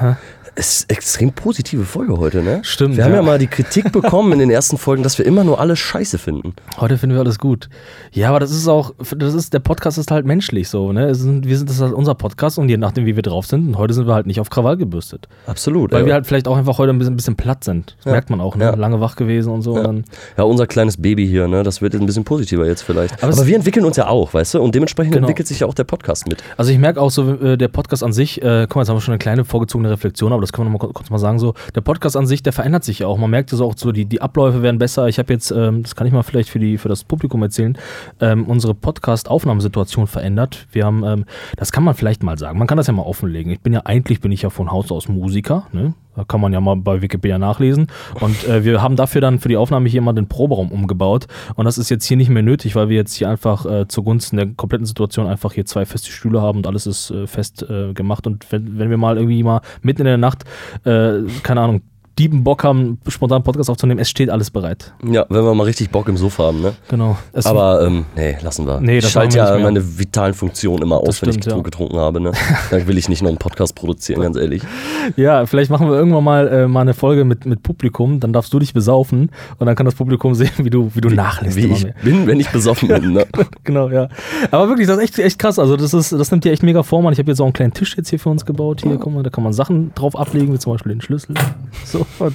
Speaker 3: Es ist eine extrem positive Folge heute, ne?
Speaker 4: Stimmt,
Speaker 3: Wir haben
Speaker 4: ja.
Speaker 3: ja mal die Kritik [LAUGHS] bekommen in den ersten Folgen, dass wir immer nur alles scheiße finden.
Speaker 4: heute finden wir alles gut. Ja, aber das ist auch, das ist, der Podcast ist halt menschlich so, ne? Sind, wir sind, das ist halt unser Podcast und je nachdem, wie wir drauf sind, und heute sind wir halt nicht auf Krawall gebürstet.
Speaker 3: Absolut.
Speaker 4: Weil
Speaker 3: ja.
Speaker 4: wir halt vielleicht auch einfach heute ein bisschen, ein bisschen platt sind. Das merkt man auch, ne?
Speaker 3: Ja.
Speaker 4: Lange wach gewesen und so. Und
Speaker 3: ja, unser kleines Baby hier, ne? Das wird jetzt ein bisschen positiver jetzt vielleicht.
Speaker 4: Aber
Speaker 3: Aber, wir entwickeln uns ja auch, weißt du? Und dementsprechend
Speaker 4: Genau.
Speaker 3: entwickelt sich ja auch der Podcast mit.
Speaker 4: Also ich merke auch so, äh, der Podcast an sich, äh, guck mal, jetzt haben wir schon eine kleine vorgezogene Reflexion, aber das können wir noch mal kurz mal sagen, so, der Podcast an sich, der verändert sich ja auch. Man merkt so auch so, die, die Abläufe werden besser. Ich habe jetzt, ähm, das kann ich mal vielleicht für, die, für das Publikum erzählen, ähm, unsere Podcast-Aufnahmesituation verändert. Wir haben, ähm, das kann man vielleicht mal sagen, man kann das ja mal offenlegen. Ich bin ja, eigentlich bin ich ja von Haus aus Musiker, ne? Da kann man ja mal bei Wikipedia nachlesen. Und äh, wir haben dafür dann für die Aufnahme hier mal den Proberaum umgebaut. Und das ist jetzt hier nicht mehr nötig, weil wir jetzt hier einfach äh, zugunsten der kompletten Situation einfach hier zwei feste Stühle haben und alles ist äh, fest äh, gemacht. Und wenn, wenn wir mal irgendwie mal mitten in der Nacht, äh, keine Ahnung, Dieben Bock haben, spontan einen Podcast aufzunehmen, es steht alles bereit.
Speaker 3: Ja, wenn wir mal richtig Bock im Sofa haben, ne?
Speaker 4: Genau. Es,
Speaker 3: Aber ähm, nee, lassen wir.
Speaker 4: Nee,
Speaker 3: ich
Speaker 4: das
Speaker 3: schalte
Speaker 4: machen wir
Speaker 3: ja meine vitalen Funktionen immer aus, wenn ich
Speaker 4: ja.
Speaker 3: getrunken habe. Ne? [LAUGHS] Dann will ich nicht noch einen Podcast produzieren, ganz ehrlich. [LAUGHS]
Speaker 4: ja, vielleicht machen wir irgendwann mal, äh, mal eine Folge mit, mit Publikum, dann darfst du dich besaufen und dann kann das Publikum [LAUGHS] sehen, wie du, wie du nachlässt.
Speaker 3: Wie ich
Speaker 4: mehr.
Speaker 3: bin, wenn ich besoffen bin. Ne?
Speaker 4: genau, ja. Aber wirklich, das ist echt, echt krass. Also, das, ist, das nimmt dir echt mega Form an. Ich habe jetzt auch einen kleinen Tisch jetzt hier für uns gebaut. Hier, guck mal, da kann man Sachen drauf ablegen, wie zum Beispiel den Schlüssel. So. Und,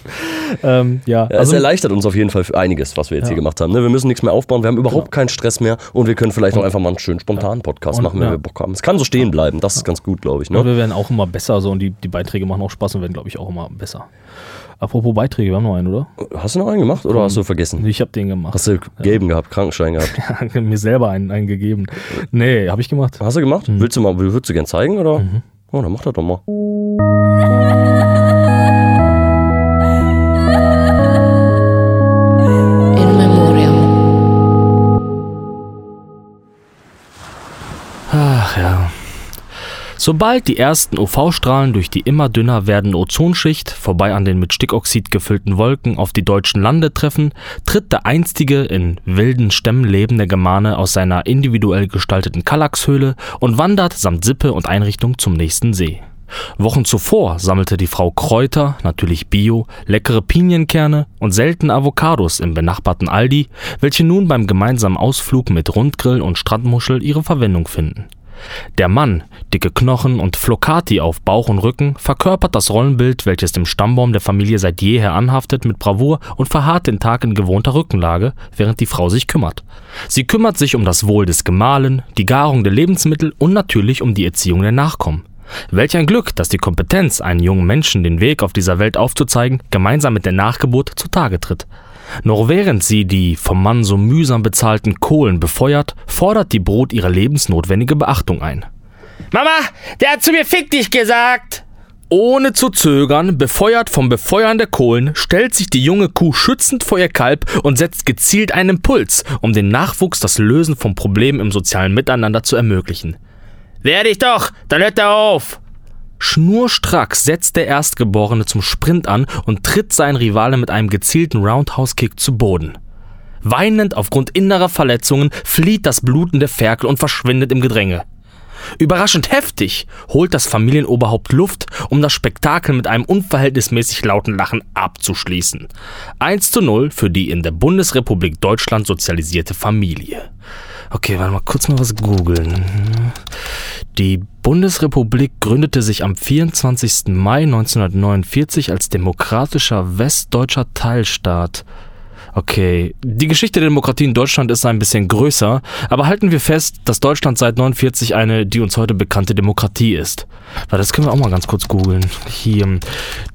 Speaker 4: ähm, ja,
Speaker 3: Ja, es
Speaker 4: also,
Speaker 3: erleichtert uns auf jeden Fall einiges, was wir jetzt
Speaker 4: Ja.
Speaker 3: hier gemacht haben. Ne? Wir müssen nichts mehr aufbauen, wir haben überhaupt keinen Stress mehr und wir können vielleicht auch einfach mal einen schönen spontanen Podcast
Speaker 4: Und-
Speaker 3: machen, wenn
Speaker 4: ja.
Speaker 3: wir Bock haben. Es kann so stehen bleiben, das ist ganz gut, glaube ich.
Speaker 4: und
Speaker 3: Ne?
Speaker 4: wir werden auch immer besser so und die, die Beiträge machen auch Spaß und werden, glaube ich, auch immer besser. Apropos Beiträge, wir haben noch einen, oder?
Speaker 3: Hast du noch einen gemacht oder hast du vergessen?
Speaker 4: Ich habe den gemacht.
Speaker 3: Hast du gelben gehabt, Krankenschein gehabt? [LAUGHS]
Speaker 4: mir selber einen, einen gegeben. Nee, habe ich gemacht.
Speaker 3: Hast du gemacht?
Speaker 4: Mhm.
Speaker 3: Willst du mal, würdest du gern zeigen oder? Oh, dann mach das doch mal.
Speaker 4: Sobald die ersten UV-Strahlen durch die immer dünner werdende Ozonschicht vorbei an den mit Stickoxid gefüllten Wolken auf die deutschen Lande treffen, tritt der einstige in wilden Stämmen lebende Germane aus seiner individuell gestalteten Kallaxhöhle und wandert samt Sippe und Einrichtung zum nächsten See. Wochen zuvor sammelte die Frau Kräuter, natürlich Bio, leckere Pinienkerne und seltene Avocados im benachbarten Aldi, welche nun beim gemeinsamen Ausflug mit Rundgrill und Strandmuschel ihre Verwendung finden. Der Mann, dicke Knochen und Flocati auf Bauch und Rücken, verkörpert das Rollenbild, welches dem Stammbaum der Familie seit jeher anhaftet mit Bravour und verharrt den Tag in gewohnter Rückenlage, während die Frau sich kümmert. Sie kümmert sich um das Wohl des Gemahlen, die Garung der Lebensmittel und natürlich um die Erziehung der Nachkommen. Welch ein Glück, dass die Kompetenz, einen jungen Menschen den Weg auf dieser Welt aufzuzeigen, gemeinsam mit der Nachgeburt zutage tritt. Noch während sie die vom Mann so mühsam bezahlten Kohlen befeuert, fordert die Brot ihre lebensnotwendige Beachtung ein.
Speaker 5: Mama, der hat zu mir fick dich gesagt.
Speaker 4: Ohne zu zögern, befeuert vom Befeuern der Kohlen, stellt sich die junge Kuh schützend vor ihr Kalb und setzt gezielt einen Impuls, um den Nachwuchs das Lösen von Problemen im sozialen Miteinander zu ermöglichen.
Speaker 5: Werde ich doch, dann hört er auf.
Speaker 4: Schnurstracks setzt der Erstgeborene zum Sprint an und tritt seinen Rivalen mit einem gezielten Roundhouse-Kick zu Boden. Weinend aufgrund innerer Verletzungen flieht das blutende Ferkel und verschwindet im Gedränge. Überraschend heftig holt das Familienoberhaupt Luft, um das Spektakel mit einem unverhältnismäßig lauten Lachen abzuschließen. 1 zu 0 für die in der Bundesrepublik Deutschland sozialisierte Familie. Okay, warte mal kurz mal was googeln. Die Bundesrepublik gründete sich am 24. Mai 1949 als demokratischer westdeutscher Teilstaat. Okay, die Geschichte der Demokratie in Deutschland ist ein bisschen größer, aber halten wir fest, dass Deutschland seit 49 eine, die uns heute bekannte Demokratie ist. Weil das können wir auch mal ganz kurz googeln. Hier.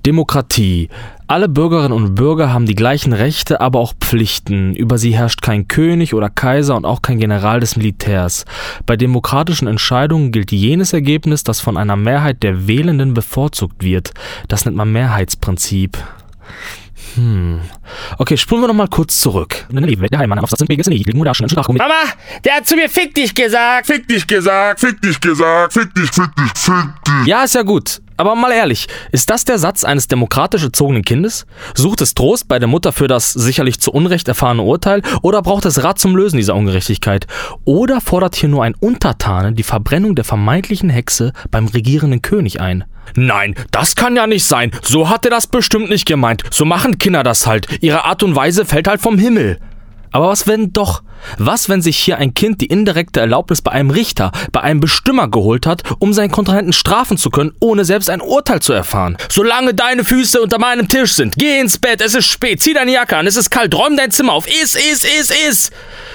Speaker 4: Demokratie. Alle Bürgerinnen und Bürger haben die gleichen Rechte, aber auch Pflichten. Über sie herrscht kein König oder Kaiser und auch kein General des Militärs. Bei demokratischen Entscheidungen gilt jenes Ergebnis, das von einer Mehrheit der Wählenden bevorzugt wird. Das nennt man Mehrheitsprinzip. Hm. Okay, spulen wir noch mal kurz zurück.
Speaker 5: Mama, der hat zu mir fick dich gesagt.
Speaker 6: Fick dich gesagt, fick dich gesagt, fick dich, fick dich, fick dich.
Speaker 4: Ja, ist ja gut. Aber mal ehrlich, ist das der Satz eines demokratisch erzogenen Kindes? Sucht es Trost bei der Mutter für das sicherlich zu Unrecht erfahrene Urteil oder braucht es Rat zum Lösen dieser Ungerechtigkeit? Oder fordert hier nur ein Untertane die Verbrennung der vermeintlichen Hexe beim regierenden König ein? Nein, das kann ja nicht sein. So hat er das bestimmt nicht gemeint. So machen Kinder das halt. Ihre Art und Weise fällt halt vom Himmel. Aber was wenn doch? Was, wenn sich hier ein Kind die indirekte Erlaubnis bei einem Richter, bei einem Bestimmer geholt hat, um seinen Kontrahenten strafen zu können, ohne selbst ein Urteil zu erfahren? Solange deine Füße unter meinem Tisch sind, geh ins Bett, es ist spät, zieh deine Jacke an, es ist kalt, räum dein Zimmer auf, iss, iss, iss, iss.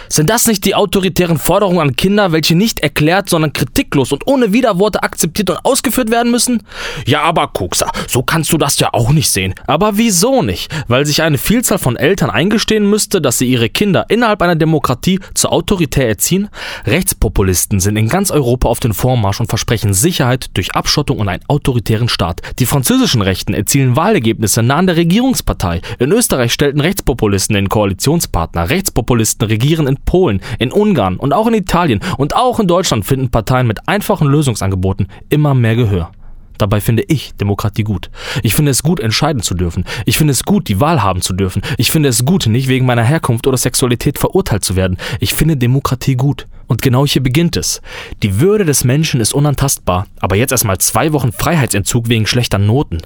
Speaker 4: Sind das nicht die autoritären Forderungen an Kinder, welche nicht erklärt, sondern kritiklos und ohne Widerworte akzeptiert und ausgeführt werden müssen? Ja, aber Kuxer, so kannst du das ja auch nicht sehen. Aber wieso nicht? Weil sich eine Vielzahl von Eltern eingestehen müsste, dass sie ihre Kinder innerhalb einer Demokratie zur autoritär erziehen? Rechtspopulisten sind in ganz Europa auf den Vormarsch und versprechen Sicherheit durch Abschottung und einen autoritären Staat. Die französischen Rechten erzielen Wahlergebnisse nah an der Regierungspartei. In Österreich stellten Rechtspopulisten den Koalitionspartner. Rechtspopulisten regieren in Polen, in Ungarn und auch in Italien und auch in Deutschland finden Parteien mit einfachen Lösungsangeboten immer mehr Gehör. Dabei finde ich Demokratie gut. Ich finde es gut, entscheiden zu dürfen. Ich finde es gut, die Wahl haben zu dürfen. Ich finde es gut, nicht wegen meiner Herkunft oder Sexualität verurteilt zu werden. Ich finde Demokratie gut. Und genau hier beginnt es. Die Würde des Menschen ist unantastbar, aber jetzt erstmal zwei Wochen Freiheitsentzug wegen schlechter Noten.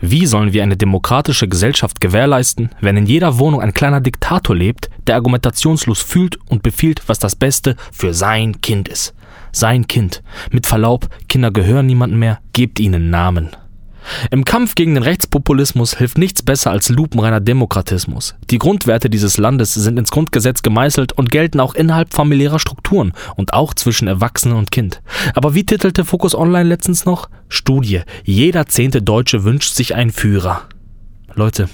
Speaker 4: Wie sollen wir eine demokratische Gesellschaft gewährleisten, wenn in jeder Wohnung ein kleiner Diktator lebt, der argumentationslos fühlt und befiehlt, was das Beste für sein Kind ist? Sein Kind. Mit Verlaub, Kinder gehören niemandem mehr, gebt ihnen Namen. Im Kampf gegen den Rechtspopulismus hilft nichts besser als lupenreiner Demokratismus. Die Grundwerte dieses Landes sind ins Grundgesetz gemeißelt und gelten auch innerhalb familiärer Strukturen und auch zwischen Erwachsenen und Kind. Aber wie titelte Focus Online letztens noch? Studie. Jeder zehnte Deutsche wünscht sich einen Führer. Leute,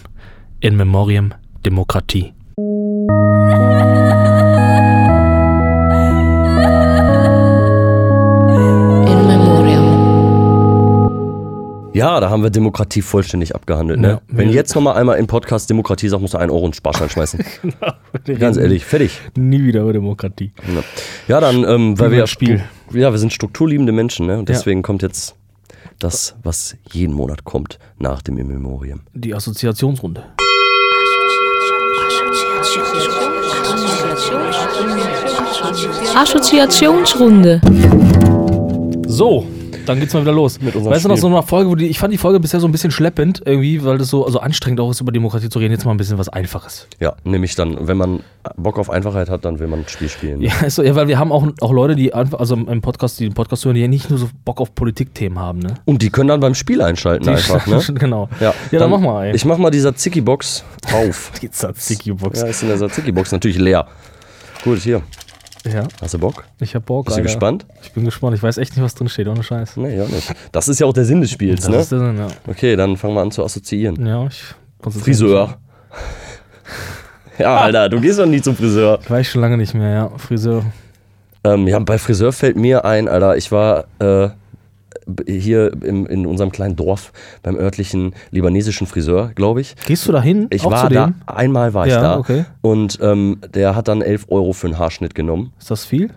Speaker 4: in Memoriam Demokratie.
Speaker 3: Ja, da haben wir Demokratie vollständig abgehandelt. Ne?
Speaker 4: Ja,
Speaker 3: Wenn
Speaker 4: wir-
Speaker 3: jetzt nochmal einmal im Podcast Demokratie sagt, musst du einen Euro in den Sparschein schmeißen. [LAUGHS]
Speaker 4: genau.
Speaker 3: Ganz ehrlich, fertig.
Speaker 4: Nie wieder über Demokratie.
Speaker 3: Ja, ja dann, ähm, weil wir ja
Speaker 4: Spiel.
Speaker 3: Ja, wir sind strukturliebende Menschen, ne? Und
Speaker 4: Ja.
Speaker 3: deswegen kommt jetzt das, was jeden Monat kommt nach dem In Memoriam.
Speaker 4: Die Assoziationsrunde.
Speaker 2: Assoziationsrunde.
Speaker 4: So, Dann geht's mal wieder los.
Speaker 3: Mit unserem
Speaker 4: weißt du noch,
Speaker 3: Spiel.
Speaker 4: so eine Folge, wo die, ich fand die Folge bisher so ein bisschen schleppend, irgendwie, weil das so also anstrengend auch ist, über Demokratie zu reden. Jetzt mal ein bisschen was Einfaches.
Speaker 3: Ja, nämlich dann, wenn man Bock auf Einfachheit hat, dann will man ein Spiel spielen.
Speaker 4: Ja, ist so, ja, weil wir haben auch, auch Leute, die einfach, also im Podcast, die den Podcast hören, die ja nicht nur so Bock auf Politikthemen haben, ne?
Speaker 3: Und die können dann beim Spiel einschalten
Speaker 4: Die-
Speaker 3: einfach, ne? [LAUGHS]
Speaker 4: genau.
Speaker 3: Ja,
Speaker 4: ja dann, mach mal, ey.
Speaker 3: Ich mach mal die Tzatziki-Box auf. [LAUGHS]
Speaker 4: Die Tzatziki-Box.
Speaker 3: ja, ist in der Tzatziki-Box natürlich leer. Gut, hier.
Speaker 4: Ja,
Speaker 3: Hast du Bock?
Speaker 4: ich hab Bock.
Speaker 3: Bist du
Speaker 4: Alter.
Speaker 3: gespannt?
Speaker 4: Ich bin gespannt. Ich weiß echt nicht, was drin steht, ohne Scheiß.
Speaker 3: Nee, ja nicht. Das ist ja auch der Sinn des Spiels,
Speaker 4: Das
Speaker 3: ne?
Speaker 4: ist der Sinn, ja.
Speaker 3: Okay, dann fangen wir an zu assoziieren.
Speaker 4: Ja, ich.
Speaker 3: Friseur. [LAUGHS] Ja, Alter, du gehst doch nie zum Friseur.
Speaker 4: Ich weiß schon lange nicht mehr, ja. Friseur.
Speaker 3: Ähm, ja, bei Friseur fällt mir ein, Alter, ich war äh, hier im, in unserem kleinen Dorf beim örtlichen libanesischen Friseur, glaube ich.
Speaker 4: Gehst du da hin?
Speaker 3: Ich
Speaker 4: Auch
Speaker 3: war da, einmal war ich
Speaker 4: Ja,
Speaker 3: da.
Speaker 4: okay.
Speaker 3: Und ähm, der hat dann 11 Euro für einen Haarschnitt genommen.
Speaker 4: Ist das viel?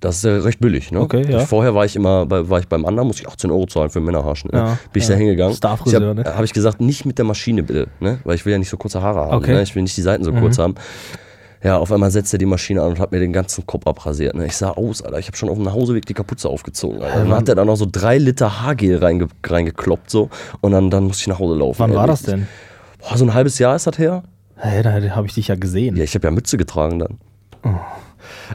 Speaker 3: Das ist ja recht billig, ne?
Speaker 4: Okay, ja.
Speaker 3: Vorher war ich immer, bei, war ich beim anderen, musste ich 18 Euro zahlen für einen Männerhaarschnitt. Ne?
Speaker 4: Ja,
Speaker 3: Bin ich
Speaker 4: ja.
Speaker 3: da hingegangen.
Speaker 4: Starfriseur, ne?
Speaker 3: Habe ich gesagt, nicht mit der Maschine bitte, ne? Weil ich will ja nicht so kurze Haare haben.
Speaker 4: Okay. Mhm.
Speaker 3: Ne? Ich will nicht die Seiten so kurz haben. Ja, auf einmal setzt er die Maschine an und hat mir den ganzen Kopf abrasiert. Ne? Ich sah aus, Alter. Ich habe schon auf dem Nachhauseweg die Kapuze aufgezogen. Alter. Dann hat er da noch so drei Liter Haargel reinge reingekloppt so und dann, dann musste ich nach Hause laufen.
Speaker 4: Wann
Speaker 3: Ey,
Speaker 4: war das denn?
Speaker 3: Boah, so ein halbes Jahr ist das her.
Speaker 4: Hey, da habe ich dich ja gesehen.
Speaker 3: Ja, ich habe ja Mütze getragen dann.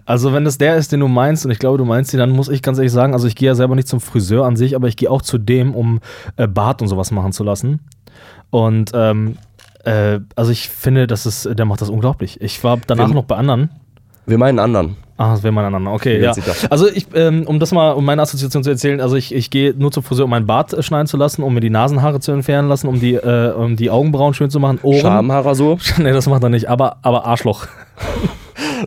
Speaker 4: Also wenn es der ist, den du meinst, und ich glaube, du meinst ihn, dann muss ich ganz ehrlich sagen, also ich gehe ja selber nicht zum Friseur an sich, aber ich gehe auch zu dem, um äh, Bart und sowas machen zu lassen. Und ähm, äh, also ich finde, das ist, der macht das unglaublich. Ich war danach
Speaker 3: Wir-
Speaker 4: noch bei anderen.
Speaker 3: Wir meinen anderen.
Speaker 4: Ah, das wäre mal aneinander. Okay, ja. Also ich, ähm, um das mal, um meine Assoziation zu erzählen, also ich, ich gehe nur zum Friseur, um meinen Bart äh, schneiden zu lassen, um mir die Nasenhaare zu entfernen lassen, um die, äh, um die Augenbrauen schön zu machen, Ohren.
Speaker 3: Schamhaarasur. [LAUGHS]
Speaker 4: nee, das macht er nicht, aber, aber Arschloch. [LAUGHS]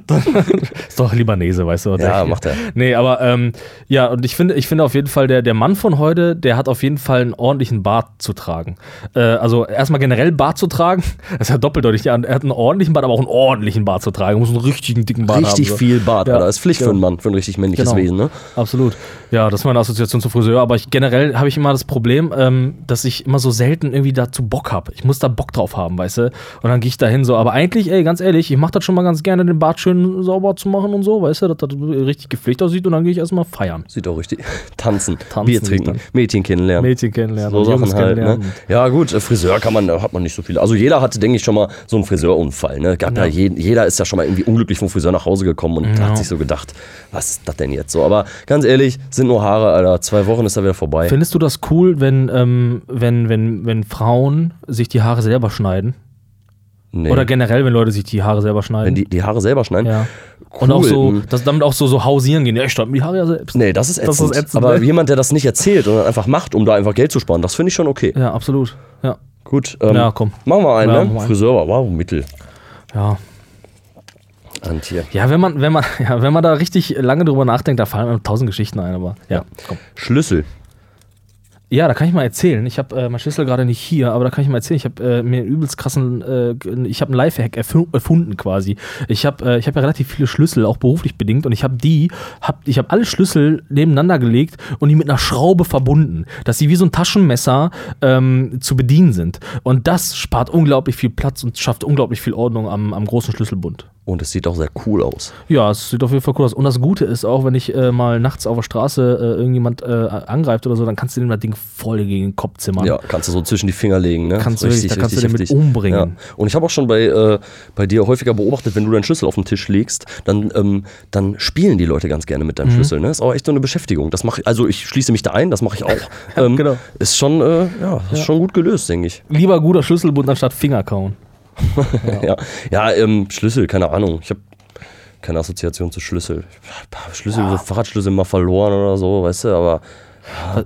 Speaker 4: [LAUGHS] ist doch Libanese, weißt du?
Speaker 3: Ja, macht er.
Speaker 4: Nee, aber ähm, ja, und ich finde, ich finde auf jeden Fall, der, der Mann von heute, der hat auf jeden Fall einen ordentlichen Bart zu tragen. Äh, also erstmal generell Bart zu tragen, [LAUGHS] das ist ja doppeldeutig. Ja, er hat einen ordentlichen Bart, aber auch einen ordentlichen Bart zu tragen. Er muss einen richtigen dicken Bart
Speaker 3: Richtig
Speaker 4: haben. so.
Speaker 3: viel Bart,
Speaker 4: Ja,
Speaker 3: Alter. Ist Pflicht
Speaker 4: genau.
Speaker 3: für einen Mann, für ein richtig männliches
Speaker 4: Genau.
Speaker 3: Wesen, ne?
Speaker 4: Absolut. Ja, das ist meine Assoziation zu Friseur. Aber ich, generell habe ich immer das Problem, ähm, dass ich immer so selten irgendwie dazu Bock habe. Ich muss da Bock drauf haben, weißt du? Und dann gehe ich da hin so. Aber eigentlich, ey, ganz ehrlich, ich mache das schon mal ganz gerne, den Bart schön sauber zu machen und so, weißt du, dass das richtig gepflegt aussieht. Und dann gehe ich erstmal feiern.
Speaker 3: Sieht auch richtig. [LAUGHS] Tanzen,
Speaker 4: Tanzen
Speaker 3: Bier trinken. Mädchen kennenlernen.
Speaker 4: Mädchen kennenlernen,
Speaker 3: So Sachen halt, ne? Ja, gut, äh, Friseur kann man, da hat man nicht so viel. Also jeder hatte, denke ich, schon mal so einen Friseurunfall. Ne? Gab ja.
Speaker 4: Ja.
Speaker 3: jeden, jeder ist ja schon mal irgendwie unglücklich vom Friseur nach Hause gekommen und
Speaker 4: Ja.
Speaker 3: hat sich so gedacht, was ist das denn jetzt so? Aber ganz ehrlich, sind nur Haare, Alter. Zwei Wochen ist er wieder vorbei.
Speaker 4: Findest du das cool, wenn, ähm, wenn, wenn, wenn Frauen sich die Haare selber schneiden?
Speaker 3: Nee.
Speaker 4: Oder generell, wenn Leute sich die Haare selber schneiden?
Speaker 3: wenn die, die Haare selber schneiden.
Speaker 4: ja.
Speaker 3: Cool.
Speaker 4: Und auch so, dass damit auch so, so hausieren gehen. Ja, ich schneide mir die Haare ja selbst.
Speaker 3: Nee, das ist
Speaker 4: Das
Speaker 3: ätzend.
Speaker 4: ist ätzend,
Speaker 3: Aber
Speaker 4: ne?
Speaker 3: jemand, der das nicht erzählt und einfach macht, um da einfach Geld zu sparen, das finde ich schon okay.
Speaker 4: Ja, absolut. Ja.
Speaker 3: Gut, ähm,
Speaker 4: Ja, komm.
Speaker 3: Machen wir einen,
Speaker 4: Ja,
Speaker 3: ne? Friseur wow, Mittel.
Speaker 4: Ja.
Speaker 3: Hier.
Speaker 4: Ja, wenn man, wenn man, [LAUGHS] ja, wenn man da richtig lange drüber nachdenkt, da fallen einem tausend Geschichten ein, aber ja, komm.
Speaker 3: Schlüssel.
Speaker 4: Ja, da kann ich mal erzählen. Ich habe äh, mein Schlüssel gerade nicht hier, aber da kann ich mal erzählen. Ich habe äh, mir einen übelst krassen, äh, ich habe einen Lifehack erfu erfunden quasi. Ich habe äh, habe ja relativ viele Schlüssel, auch beruflich bedingt, und ich habe die, hab, ich habe alle Schlüssel nebeneinander gelegt und die mit einer Schraube verbunden, dass sie wie so ein Taschenmesser ähm, zu bedienen sind. Und das spart unglaublich viel Platz und schafft unglaublich viel Ordnung am, am großen Schlüsselbund.
Speaker 3: Und es sieht auch sehr cool aus.
Speaker 4: Ja, es sieht auf jeden Fall cool aus. Und das Gute ist auch, wenn ich äh, mal nachts auf der Straße äh, irgendjemand äh, angreift oder so, dann kannst du dem das Ding voll gegen den Kopf zimmern.
Speaker 3: Ja, kannst du so zwischen die Finger legen, ne?
Speaker 4: Kannst du wirklich, da kannst du den mit
Speaker 3: heftig.
Speaker 4: umbringen.
Speaker 3: Ja. Und ich habe auch schon bei, äh, bei dir häufiger beobachtet, wenn du deinen Schlüssel auf den Tisch legst, dann, ähm, dann spielen die Leute ganz gerne mit deinem
Speaker 4: Mhm.
Speaker 3: Schlüssel. Ne? Ist auch echt so eine Beschäftigung. Das mach, ich- also ich schließe mich da ein, das mache ich auch. [LAUGHS] ähm,
Speaker 4: genau.
Speaker 3: Ist schon, äh, ja, ist schon gut gelöst, denke ich.
Speaker 4: Lieber guter Schlüsselbund anstatt Finger kauen. [LAUGHS]
Speaker 3: Ja, ja ähm, Schlüssel, keine Ahnung. Ich habe keine Assoziation zu Schlüssel. Schlüssel, so Fahrradschlüssel mal verloren oder so, weißt du, aber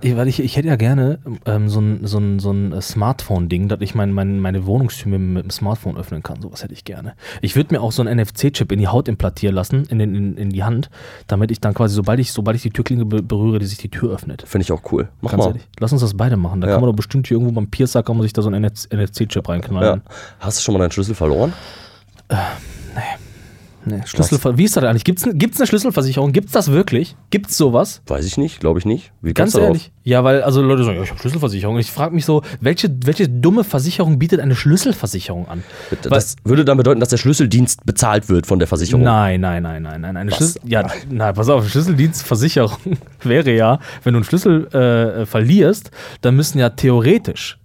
Speaker 4: Weil- ich, ich hätte ja gerne ähm, so ein, so ein, so ein Smartphone-Ding, dass ich mein, mein, meine Wohnungstür mit, mit dem Smartphone öffnen kann. Sowas hätte ich gerne. Ich würde mir auch so einen NFC-Chip in die Haut implantieren lassen, in, den, in, in die Hand, damit ich dann quasi, sobald ich, sobald ich die Türklinge be berühre, die sich die Tür öffnet.
Speaker 3: finde ich auch cool. Mach
Speaker 4: Ganz
Speaker 3: mal.
Speaker 4: ehrlich. Lass uns das beide machen. Da
Speaker 3: Ja.
Speaker 4: kann man doch bestimmt hier irgendwo beim Piercer kann man sich da so einen NFC-Chip
Speaker 3: Ja.
Speaker 4: reinknallen.
Speaker 3: Hast du schon mal deinen Schlüssel verloren?
Speaker 4: Nee, Schlüsselver wie ist das eigentlich? Gibt es eine Schlüsselversicherung? Gibt es das wirklich? Gibt es sowas?
Speaker 3: Weiß ich nicht, glaube ich nicht. Wie
Speaker 4: Ganz ehrlich. Ja, weil also Leute sagen, ja, ich habe Schlüsselversicherung. Ich frage mich so, welche, welche dumme Versicherung bietet eine Schlüsselversicherung an?
Speaker 3: Das würde dann bedeuten, dass der Schlüsseldienst bezahlt wird von der Versicherung.
Speaker 4: Nein, nein, nein, nein, nein. Eine Schlüssel, ja, na, pass auf, Schlüsseldienstversicherung [LAUGHS] wäre ja, wenn du einen Schlüssel äh, verlierst, dann müssen ja theoretisch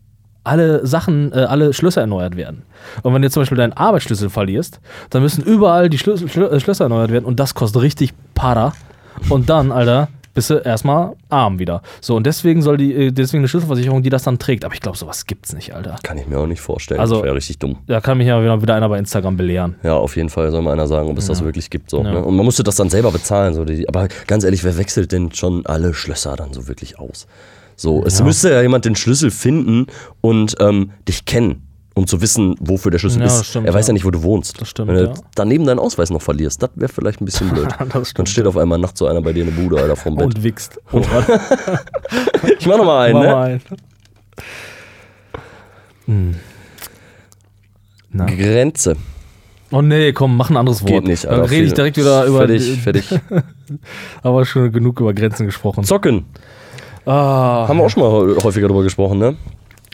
Speaker 4: alle Sachen, äh, alle Schlösser erneuert werden. Und wenn du jetzt zum Beispiel deinen Arbeitsschlüssel verlierst, dann müssen überall die Schlüssel, Schlö äh, Schlösser erneuert werden und das kostet richtig Para. Und dann, Alter, bist du erstmal arm wieder. So, und deswegen soll die, äh, deswegen eine Schlüsselversicherung, die das dann trägt. Aber ich glaube, sowas gibt's nicht, Alter.
Speaker 3: Kann ich mir auch nicht vorstellen.
Speaker 4: Also-
Speaker 3: das wäre richtig dumm.
Speaker 4: Da kann mich ja wieder, wieder einer bei Instagram belehren.
Speaker 3: Ja, auf jeden Fall soll mal einer sagen, ob es das wirklich gibt. So,
Speaker 4: Ja.
Speaker 3: ne? Und man musste das dann selber bezahlen. So. Die, aber ganz ehrlich, wer wechselt denn schon alle Schlösser dann so wirklich aus? So, es müsste ja jemand den Schlüssel finden und ähm, dich kennen, um zu wissen, wofür der Schlüssel
Speaker 4: Ja,
Speaker 3: ist.
Speaker 4: stimmt,
Speaker 3: er weiß ja.
Speaker 4: ja.
Speaker 3: nicht, wo du wohnst.
Speaker 4: Das stimmt,
Speaker 3: Wenn du
Speaker 4: ja.
Speaker 3: daneben deinen Ausweis noch verlierst, das wäre vielleicht ein bisschen [LAUGHS] blöd.
Speaker 4: Das
Speaker 3: dann
Speaker 4: stimmt,
Speaker 3: steht auf einmal nachts so einer bei dir in der Bude, Alter, vorm Bett.
Speaker 4: Und wichst. Warte, [LAUGHS]
Speaker 3: ich mach noch mal einen,
Speaker 4: mach
Speaker 3: ne?
Speaker 4: mal ein. Hm. Na.
Speaker 3: Grenze.
Speaker 4: Oh nee, komm, mach ein anderes Wort.
Speaker 3: Geht nicht,
Speaker 4: Dann
Speaker 3: Alter.
Speaker 4: rede ich direkt wieder über.
Speaker 3: Fertig, fertig. [LAUGHS]
Speaker 4: Aber schon genug über Grenzen gesprochen.
Speaker 3: Zocken.
Speaker 4: Ah,
Speaker 3: Haben wir auch schon mal häufiger drüber gesprochen, ne?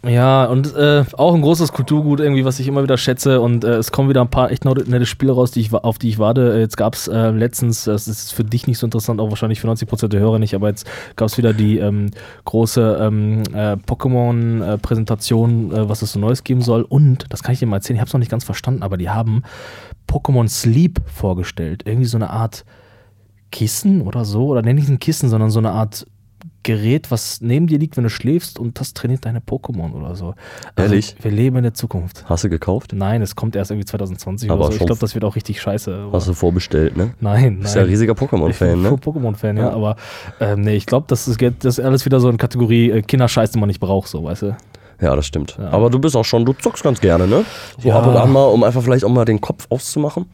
Speaker 4: ja, und äh, auch ein großes Kulturgut irgendwie, was ich immer wieder schätze. Und äh, es kommen wieder ein paar echt nette Spiele raus, die ich, auf die ich warte. Äh, Jetzt gab es äh, letztens, das ist für dich nicht so interessant, auch wahrscheinlich für 90% der Hörer nicht, aber jetzt gab es wieder die ähm, große ähm, äh, Pokémon-Präsentation, äh, was es so Neues geben soll. Und, das kann ich dir mal erzählen, ich habe es noch nicht ganz verstanden, aber die haben Pokémon Sleep vorgestellt. Irgendwie so eine Art Kissen oder so, oder nenne ich es ein Kissen, sondern so eine Art Gerät, was neben dir liegt, wenn du schläfst und das trainiert deine Pokémon oder so. Also,
Speaker 3: Ehrlich?
Speaker 4: Wir leben in der Zukunft.
Speaker 3: Hast du gekauft?
Speaker 4: Nein, es kommt erst irgendwie 2020
Speaker 3: Aber
Speaker 4: oder so. Ich glaube, das wird auch richtig scheiße.
Speaker 3: Hast du vorbestellt, ne?
Speaker 4: Nein,
Speaker 3: Bist ja ein
Speaker 4: nein.
Speaker 3: riesiger
Speaker 4: Ich bin
Speaker 3: Pokémon-Fan, ne?
Speaker 4: Pokémon-Fan, ja, aber ähm, nee, ich glaube, das ist, das ist alles wieder so eine Kategorie äh, Kinderscheiß, den man nicht braucht, so, weißt du?
Speaker 3: Ja, das stimmt. Aber du bist auch schon, du zockst ganz gerne, ne? So
Speaker 4: Ja.
Speaker 3: ab und an mal, um einfach vielleicht auch mal den Kopf auszumachen.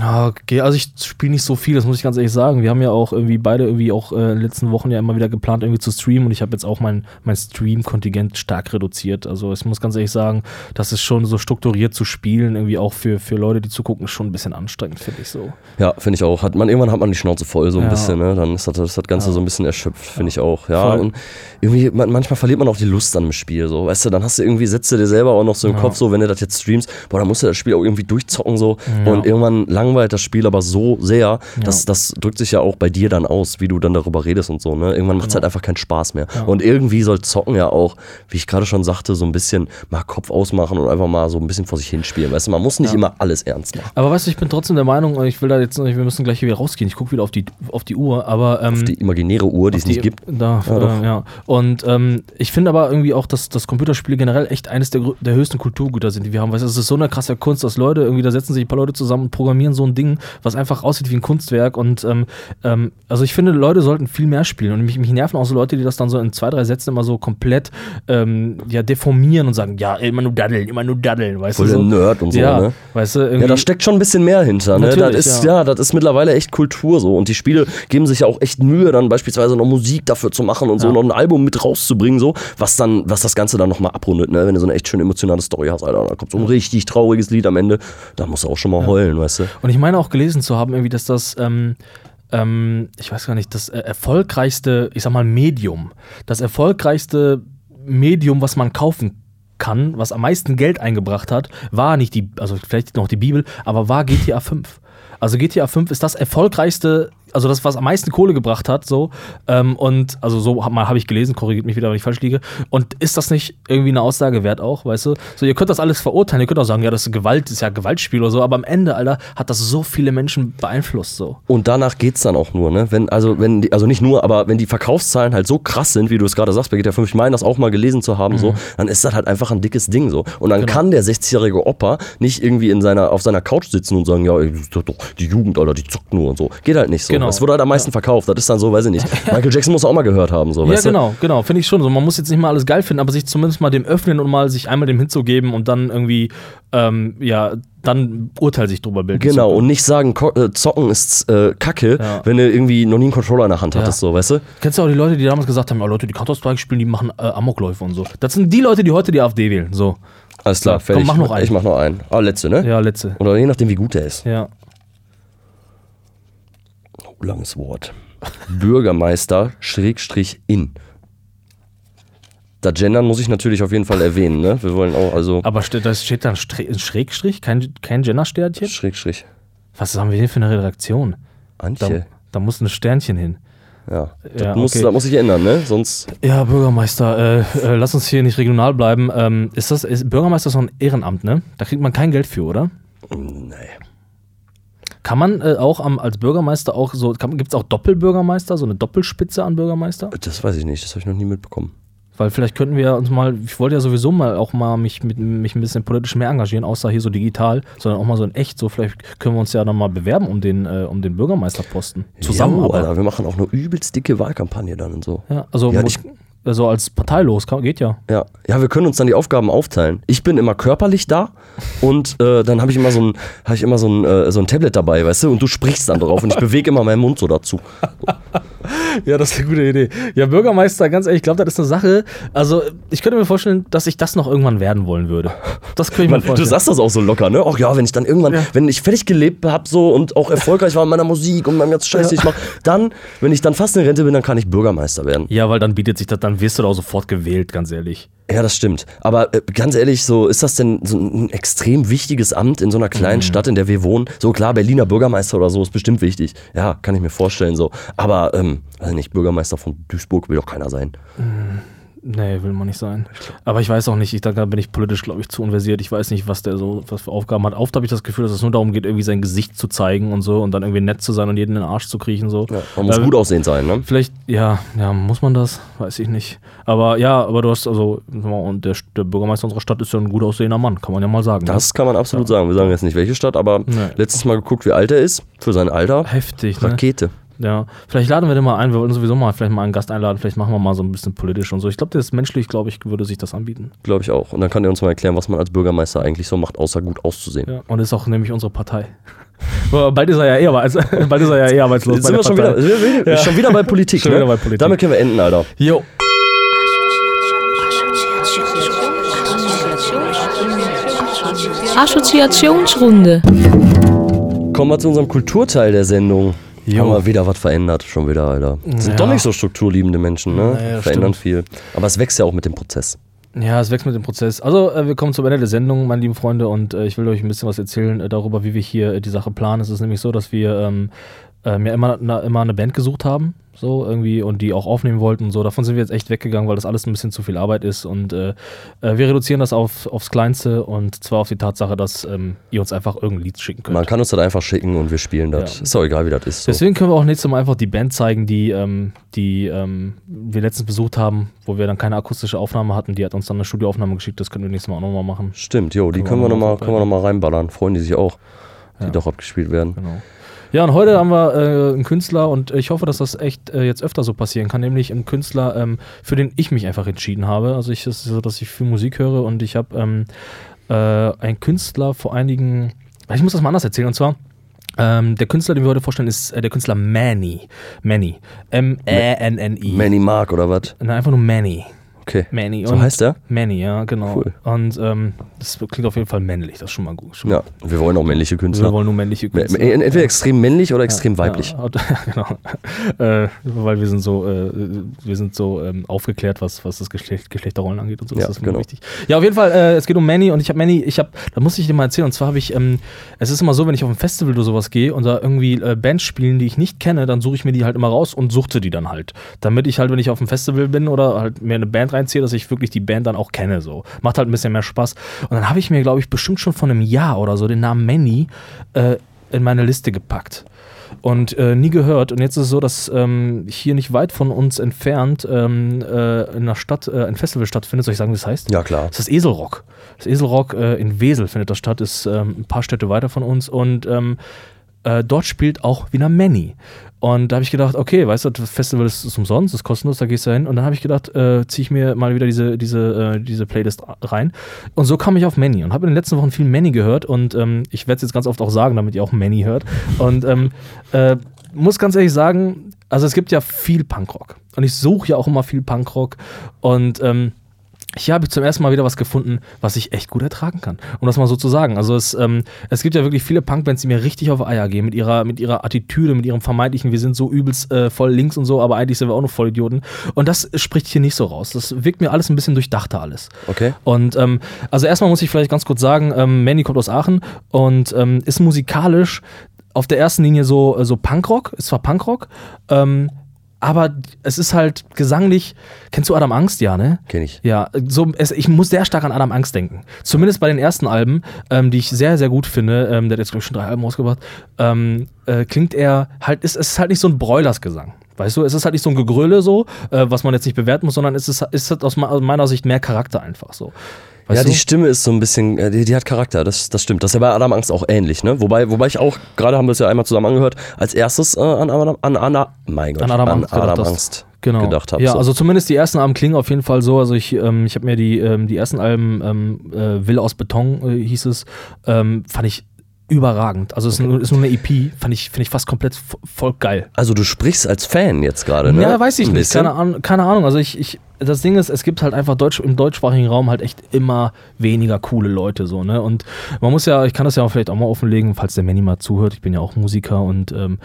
Speaker 4: Ja, okay, also ich spiele nicht so viel, das muss ich ganz ehrlich sagen. Wir haben ja auch irgendwie beide irgendwie auch äh, in den letzten Wochen ja immer wieder geplant, irgendwie zu streamen und ich habe jetzt auch mein, mein Stream-Kontingent stark reduziert. Also ich muss ganz ehrlich sagen, das ist schon so strukturiert zu spielen, irgendwie auch für, für Leute, die zugucken, schon ein bisschen anstrengend, finde ich so.
Speaker 3: Ja, finde ich auch. Hat man, irgendwann hat man die Schnauze voll, so ein
Speaker 4: Ja.
Speaker 3: bisschen, ne? Dann ist das, das, das Ganze so ein bisschen erschöpft, finde ich auch. Ja,
Speaker 4: Voll.
Speaker 3: und irgendwie, man, manchmal verliert man auch die Lust an dem Spiel, so. Weißt du, dann hast du irgendwie, setzt du dir selber auch noch so im Kopf, so, wenn du das jetzt streamst, boah, dann musst du das Spiel auch irgendwie durchzocken, so. Und irgendwann langweilt das Spiel aber so sehr, dass das drückt sich ja auch bei dir dann aus, wie du dann darüber redest und so, ne? Irgendwann macht es halt einfach keinen Spaß mehr. Und irgendwie soll Zocken ja auch, wie ich gerade schon sagte, so ein bisschen mal Kopf ausmachen und einfach mal so ein bisschen vor sich hinspielen. Weißt du, man muss nicht immer alles ernst machen.
Speaker 4: Aber weißt du, ich bin trotzdem der Meinung, ich will da jetzt, wir müssen gleich wieder rausgehen, ich gucke wieder auf die, auf die Uhr, aber ähm,
Speaker 3: Die imaginäre Uhr, die es nicht gibt.
Speaker 4: Da,
Speaker 3: Ja,
Speaker 4: ja, äh, ja. Und ähm, ich finde aber irgendwie auch, dass, dass Computerspiele generell echt eines der, der höchsten Kulturgüter sind, die wir haben. Weißt du, es ist so eine krasse Kunst, dass Leute irgendwie, da setzen sich ein paar Leute zusammen und programmieren so ein Ding, was einfach aussieht wie ein Kunstwerk. Und ähm, ähm, also ich finde, Leute sollten viel mehr spielen. Und mich, mich nerven auch so Leute, die das dann so in zwei, drei Sätzen immer so komplett ähm, ja, deformieren und sagen, ja, immer nur daddeln, immer nur daddeln, weißt
Speaker 3: Voll
Speaker 4: du?
Speaker 3: der
Speaker 4: So.
Speaker 3: Nerd und so,
Speaker 4: ja,
Speaker 3: ne?
Speaker 4: weißt du.
Speaker 3: Ja, da steckt schon ein bisschen mehr hinter. Ne? Das ist,
Speaker 4: ja.
Speaker 3: ja. das ist mittlerweile echt Kultur so. Und die Spiele geben sich ja auch echt Mühe, dann beispielsweise noch Musik dafür zu machen und so,
Speaker 4: Ja.
Speaker 3: noch ein Album mit rauszubringen, so, was dann, was das Ganze dann nochmal abrundet, ne? Wenn du so eine echt schön emotionale Story hast, Alter, da kommt so ein richtig trauriges Lied am Ende, da musst du auch schon mal heulen, weißt du?
Speaker 4: Und ich meine auch gelesen zu haben, irgendwie, dass das, ähm, ähm, ich weiß gar nicht, das äh, erfolgreichste, ich sag mal, Medium, das erfolgreichste Medium, was man kaufen kann, was am meisten Geld eingebracht hat, war nicht die, also vielleicht noch die Bibel, aber war GTA 5. Also GTA 5 ist das erfolgreichste, also das, was am meisten Kohle gebracht hat, so. Ähm, und also so habe hab ich gelesen, korrigiert mich wieder, wenn ich falsch liege. Und ist das nicht irgendwie eine Aussage wert auch, weißt du? So, ihr könnt das alles verurteilen, ihr könnt auch sagen, ja, das ist Gewalt, das ist ja Gewaltspiel oder so, aber am Ende, Alter, hat das so viele Menschen beeinflusst, so.
Speaker 3: Und danach geht's dann auch nur, ne? Wenn, also, wenn die, also nicht nur, aber wenn die Verkaufszahlen halt so krass sind, wie du es gerade sagst, bei GTA 5, ich meine das auch mal gelesen zu haben, so, dann ist das halt einfach ein dickes Ding so. Und dann kann der 60-jährige Opa nicht irgendwie in seiner, auf seiner Couch sitzen und sagen, ja, die Jugend, Alter, die zockt nur und so. Geht halt nicht so.
Speaker 4: Genau.
Speaker 3: Es wurde halt am meisten verkauft. Das ist dann so, weiß ich nicht. [LAUGHS] Michael Jackson muss auch mal gehört haben, so,
Speaker 4: Ja,
Speaker 3: weißt du?
Speaker 4: genau, genau, finde ich schon so. Man muss jetzt nicht mal alles geil finden, aber sich zumindest mal dem öffnen und mal sich einmal dem hinzugeben und dann irgendwie, ähm, ja, dann Urteil sich drüber bilden.
Speaker 3: Genau, und nicht sagen, äh, zocken ist äh, kacke,
Speaker 4: Ja.
Speaker 3: wenn du irgendwie noch nie einen Controller in der Hand hattest, so, weißt du?
Speaker 4: Kennst du auch die Leute, die damals gesagt haben, ja, Leute, die Counter-Strike spielen, die machen äh, Amokläufe und so. Das sind die Leute, die heute die AfD wählen. So.
Speaker 3: Alles klar,
Speaker 4: Ja, komm,
Speaker 3: fertig.
Speaker 4: mach noch einen.
Speaker 3: Ich mach noch einen. Ah, letzte, ne?
Speaker 4: Ja, letzte.
Speaker 3: Oder je nachdem, wie gut der ist.
Speaker 4: Ja.
Speaker 3: Langes Wort. Bürgermeister [LAUGHS] Schrägstrich in. Das Gendern muss ich natürlich auf jeden Fall erwähnen, ne? Wir wollen auch, also
Speaker 4: Aber steht, da steht da ein Schrägstrich, kein, kein Gendersternchen?
Speaker 3: Schrägstrich.
Speaker 4: Was haben wir hier für eine Redaktion? Da,
Speaker 3: Antje.
Speaker 4: da muss ein Sternchen hin.
Speaker 3: Ja, das,
Speaker 4: Ja,
Speaker 3: muss,
Speaker 4: okay.
Speaker 3: das muss sich ändern, ne? Sonst.
Speaker 4: Ja, Bürgermeister, äh, äh, lass uns hier nicht regional bleiben. Ähm, ist das, ist, Bürgermeister ist so ein Ehrenamt, ne? Da kriegt man kein Geld für, oder?
Speaker 3: Nee.
Speaker 4: Kann man äh, auch am, als Bürgermeister auch so, gibt es auch Doppelbürgermeister, so eine Doppelspitze an Bürgermeister?
Speaker 3: Das weiß ich nicht, das habe ich noch nie mitbekommen.
Speaker 4: Weil vielleicht könnten wir uns mal, ich wollte ja sowieso mal auch mal mich, mit, mich ein bisschen politisch mehr engagieren, außer hier so digital, sondern auch mal so in echt. So, vielleicht können wir uns ja dann mal bewerben um den, äh, um den Bürgermeisterposten. Zusammen,
Speaker 3: Jo. Alter, wir machen auch eine übelst dicke Wahlkampagne dann und so.
Speaker 4: Ja, also,
Speaker 3: Ja, ich-
Speaker 4: also als parteilos, kann, geht ja.
Speaker 3: Ja. ja, wir können uns dann die Aufgaben aufteilen. Ich bin immer körperlich da und äh, dann habe ich immer so ein, hab ich immer so ein, äh, so ein Tablet dabei, weißt du, und du sprichst dann drauf und ich [LAUGHS] bewege immer meinen Mund so dazu.
Speaker 4: Ja, das ist eine gute Idee. Ja, Bürgermeister, ganz ehrlich, ich glaube, das ist eine Sache. Also, ich könnte mir vorstellen, dass ich das noch irgendwann werden wollen würde. Das könnte ich mir
Speaker 3: Man, du
Speaker 4: vorstellen.
Speaker 3: sagst das auch so locker, ne? Ach ja, wenn ich dann irgendwann, wenn ich fertig gelebt habe so und auch erfolgreich war in meiner Musik und meinem ganzen Scheiß, den ich mache, dann, wenn ich dann fast in Rente bin, dann kann ich Bürgermeister werden.
Speaker 4: ja, weil dann bietet sich das, dann wirst du da auch sofort gewählt, ganz ehrlich.
Speaker 3: Ja, das stimmt. Aber äh, ganz ehrlich, so ist das denn so ein extrem wichtiges Amt in so einer kleinen Stadt, in der wir wohnen? So klar, Berliner Bürgermeister oder so ist bestimmt wichtig. Ja, kann ich mir vorstellen so. Aber ähm, also nicht Bürgermeister von Duisburg will doch keiner sein.
Speaker 4: Nee, will man nicht sein. Aber ich weiß auch nicht, ich, da bin ich politisch, glaube ich, zu unversiert. Ich weiß nicht, was der so was für Aufgaben hat. Oft habe ich das Gefühl, dass es nur darum geht, irgendwie sein Gesicht zu zeigen und so und dann irgendwie nett zu sein und jeden in den Arsch zu kriechen. So.
Speaker 3: Ja, man muss
Speaker 4: Äh,
Speaker 3: gut aussehend sein, ne?
Speaker 4: Vielleicht, ja, ja, muss man das? Weiß ich nicht. Aber ja, aber du hast also, und der, der Bürgermeister unserer Stadt ist ja ein gut aussehender Mann, kann man ja mal sagen. ne?
Speaker 3: Das kann man absolut sagen. Wir sagen jetzt nicht welche Stadt, aber
Speaker 4: Nee.
Speaker 3: letztes Mal geguckt, wie alt er ist. Für sein Alter.
Speaker 4: Heftig, ne? Ja, vielleicht laden wir den mal ein. Wir wollten sowieso mal vielleicht mal einen Gast einladen. Vielleicht machen wir mal so ein bisschen politisch und so. Ich glaube, der ist menschlich, glaube ich, würde sich das anbieten.
Speaker 3: Glaube ich auch. Und dann kann er uns mal erklären, was man als Bürgermeister eigentlich so macht, außer gut auszusehen.
Speaker 4: Ja. Und ist auch nämlich unsere Partei. [LAUGHS] Aber bald ist er ja eh, arbeits [LAUGHS] bald ist er ja eh arbeitslos.
Speaker 3: Sind wir schon wieder,
Speaker 4: Partei.
Speaker 3: sind wir wieder, schon wieder bei Politik. [LAUGHS]
Speaker 4: Schon
Speaker 3: ne?
Speaker 4: wieder bei Politik.
Speaker 3: Damit können wir enden, Alter.
Speaker 4: Jo.
Speaker 2: Assoziationsrunde.
Speaker 3: Kommen wir zu unserem Kulturteil der Sendung.
Speaker 4: Jo.
Speaker 3: Haben wir wieder was verändert, schon wieder, Alter. Sind
Speaker 4: Ja.
Speaker 3: doch nicht so strukturliebende Menschen, ne?
Speaker 4: Das
Speaker 3: Verändern viel. Aber es wächst ja auch mit dem Prozess.
Speaker 4: Ja, es wächst mit dem Prozess. Also, äh, wir kommen zum Ende der Sendung, meine lieben Freunde, und äh, ich will euch ein bisschen was erzählen äh, darüber, wie wir hier äh, die Sache planen. Es ist nämlich so, dass wir ähm, ähm, ja immer, na, immer eine Band gesucht haben, so irgendwie, und die auch aufnehmen wollten und so. Davon sind wir jetzt echt weggegangen, weil das alles ein bisschen zu viel Arbeit ist. Und äh, äh, wir reduzieren das auf, aufs Kleinste und zwar auf die Tatsache, dass ähm, ihr uns einfach irgendein Lied schicken könnt.
Speaker 3: Man kann uns das einfach schicken und wir spielen das.
Speaker 4: Ja.
Speaker 3: Ist doch egal, wie das ist. So.
Speaker 4: Deswegen können wir auch nächstes Mal einfach die Band zeigen, die, ähm, die ähm, wir letztens besucht haben, wo wir dann keine akustische Aufnahme hatten. Die hat uns dann eine Studioaufnahme geschickt. Das können wir nächstes Mal auch nochmal machen.
Speaker 3: Stimmt, jo, die
Speaker 4: Können
Speaker 3: können
Speaker 4: wir
Speaker 3: wir
Speaker 4: noch
Speaker 3: nochmal
Speaker 4: mal
Speaker 3: können wir noch mal reinballern. Freuen die sich auch, die
Speaker 4: Ja.
Speaker 3: doch abgespielt werden.
Speaker 4: Genau. Ja, und heute haben wir äh, einen Künstler und ich hoffe, dass das echt äh, jetzt öfter so passieren kann, nämlich einen Künstler, ähm, für den ich mich einfach entschieden habe. Also ich, es ist so, dass ich viel Musik höre und ich habe ähm, äh, einen Künstler vor einigen, ich muss das mal anders erzählen, und zwar ähm, der Künstler, den wir heute vorstellen, ist äh, der Künstler Manny. Manny. M-A-N-N-I.
Speaker 3: Manny Mark oder was?
Speaker 4: Nein, einfach nur Manny.
Speaker 3: Okay.
Speaker 4: Manny.
Speaker 3: So heißt er?
Speaker 4: Manny, ja, genau.
Speaker 3: Cool.
Speaker 4: Und ähm, das klingt auf jeden Fall männlich, das ist schon mal gut. Schon
Speaker 3: Ja, wir wollen auch männliche
Speaker 4: Wir
Speaker 3: Künstler.
Speaker 4: wollen nur männliche Künstler.
Speaker 3: Entweder extrem männlich oder extrem weiblich. [LAUGHS]
Speaker 4: Ja, genau. äh, weil wir sind so, äh, wir sind so ähm, aufgeklärt, was, was das Geschlecht, Geschlechterrollen angeht und so.
Speaker 3: Ja,
Speaker 4: das ist
Speaker 3: genau.
Speaker 4: wichtig. Ja, auf jeden Fall, äh, es geht um Manny und ich habe Manny, ich habe, da muss ich dir mal erzählen, und zwar habe ich, ähm, es ist immer so, wenn ich auf ein Festival oder sowas gehe und da irgendwie äh, Bands spielen, die ich nicht kenne, dann suche ich mir die halt immer raus und suchte die dann halt. Damit ich halt, wenn ich auf einem Festival bin oder halt mir eine Band reinziehe, dass ich wirklich die Band dann auch kenne. So. Macht halt ein bisschen mehr Spaß. Und dann habe ich mir, glaube ich, bestimmt schon von einem Jahr oder so den Namen Manny äh, in meine Liste gepackt und äh, nie gehört. Und jetzt ist es so, dass ähm, hier nicht weit von uns entfernt ähm, äh, in einer Stadt äh, ein Festival stattfindet. Soll ich sagen, wie es heißt?
Speaker 3: Ja, klar.
Speaker 4: Das ist Eselrock. Das Eselrock äh, in Wesel findet das statt, ist ähm, ein paar Städte weiter von uns. Und ähm, äh, dort spielt auch wieder Manny. Und da habe ich gedacht, okay, weißt du, das Festival ist, ist umsonst, ist kostenlos, da gehst du hin. Und dann habe ich gedacht, äh, ziehe ich mir mal wieder diese, diese, äh, diese Playlist rein. Und so kam ich auf Manny und habe in den letzten Wochen viel Manny gehört. Und ähm, ich werde es jetzt ganz oft auch sagen, damit ihr auch Manny hört. Und ähm, äh, muss ganz ehrlich sagen, also es gibt ja viel Punkrock. Und ich suche ja auch immer viel Punkrock. Und ähm, hier habe ich zum ersten Mal wieder was gefunden, was ich echt gut ertragen kann. Um das mal so zu sagen. Also es, ähm, es gibt ja wirklich viele Punkbands, die mir richtig auf Eier gehen, mit ihrer, mit ihrer Attitüde, mit ihrem vermeintlichen, wir sind so übelst äh, voll links und so, aber eigentlich sind wir auch nur Vollidioten. Und das spricht hier nicht so raus. Das wirkt mir alles ein bisschen durchdachter alles.
Speaker 3: Okay.
Speaker 4: Und ähm, also erstmal muss ich vielleicht ganz kurz sagen, ähm, Manny kommt aus Aachen und ähm, ist musikalisch auf der ersten Linie so, äh, so Punkrock, ist zwar Punkrock, ähm, aber es ist halt gesanglich. Kennst du Adam Angst, ja, ne?
Speaker 3: Kenn ich.
Speaker 4: Ja, so, es, ich muss sehr stark an Adam Angst denken. Zumindest bei den ersten Alben, ähm, die ich sehr, sehr gut finde. Ähm, der hat jetzt, glaube ich, schon drei Alben rausgebracht. Ähm, äh, klingt er halt, ist, es ist halt nicht so ein Broilers-Gesang. Weißt du, es ist halt nicht so ein Gegröle so, äh, was man jetzt nicht bewerten muss, sondern es ist, ist halt aus me- aus meiner Sicht mehr Charakter einfach so. Weißt
Speaker 3: ja,
Speaker 4: du?
Speaker 3: die Stimme ist so ein bisschen, äh, die, die hat Charakter, das, das stimmt. Das ist ja bei Adam Angst auch ähnlich, ne? Wobei, wobei ich auch, gerade haben wir es ja einmal zusammen angehört, als erstes äh, an, Adam, an, an, mein Gott,
Speaker 4: an Adam Angst,
Speaker 3: Adam
Speaker 4: gedacht.
Speaker 3: Angst
Speaker 4: genau.
Speaker 3: gedacht habe.
Speaker 4: Ja,
Speaker 3: so.
Speaker 4: also zumindest die ersten Alben klingen auf jeden Fall so. Also ich, ähm, ich habe mir die, ähm, die ersten Alben, ähm, äh, Wille aus Beton äh, hieß es, ähm, fand ich überragend. Also es ist, nur, ist nur eine EP, fand ich, finde ich fast komplett voll geil.
Speaker 3: also du sprichst als Fan jetzt gerade, ne?
Speaker 4: Ja, weiß ich
Speaker 3: Ein
Speaker 4: nicht. Keine, Ahnung- keine Ahnung. Also ich, ich, das Ding ist, es gibt halt einfach Deutsch, im deutschsprachigen Raum halt echt immer weniger coole Leute so, ne? Und man muss ja, ich kann das ja auch vielleicht auch mal offenlegen, falls der Manny mal zuhört, ich bin ja auch Musiker und ähm,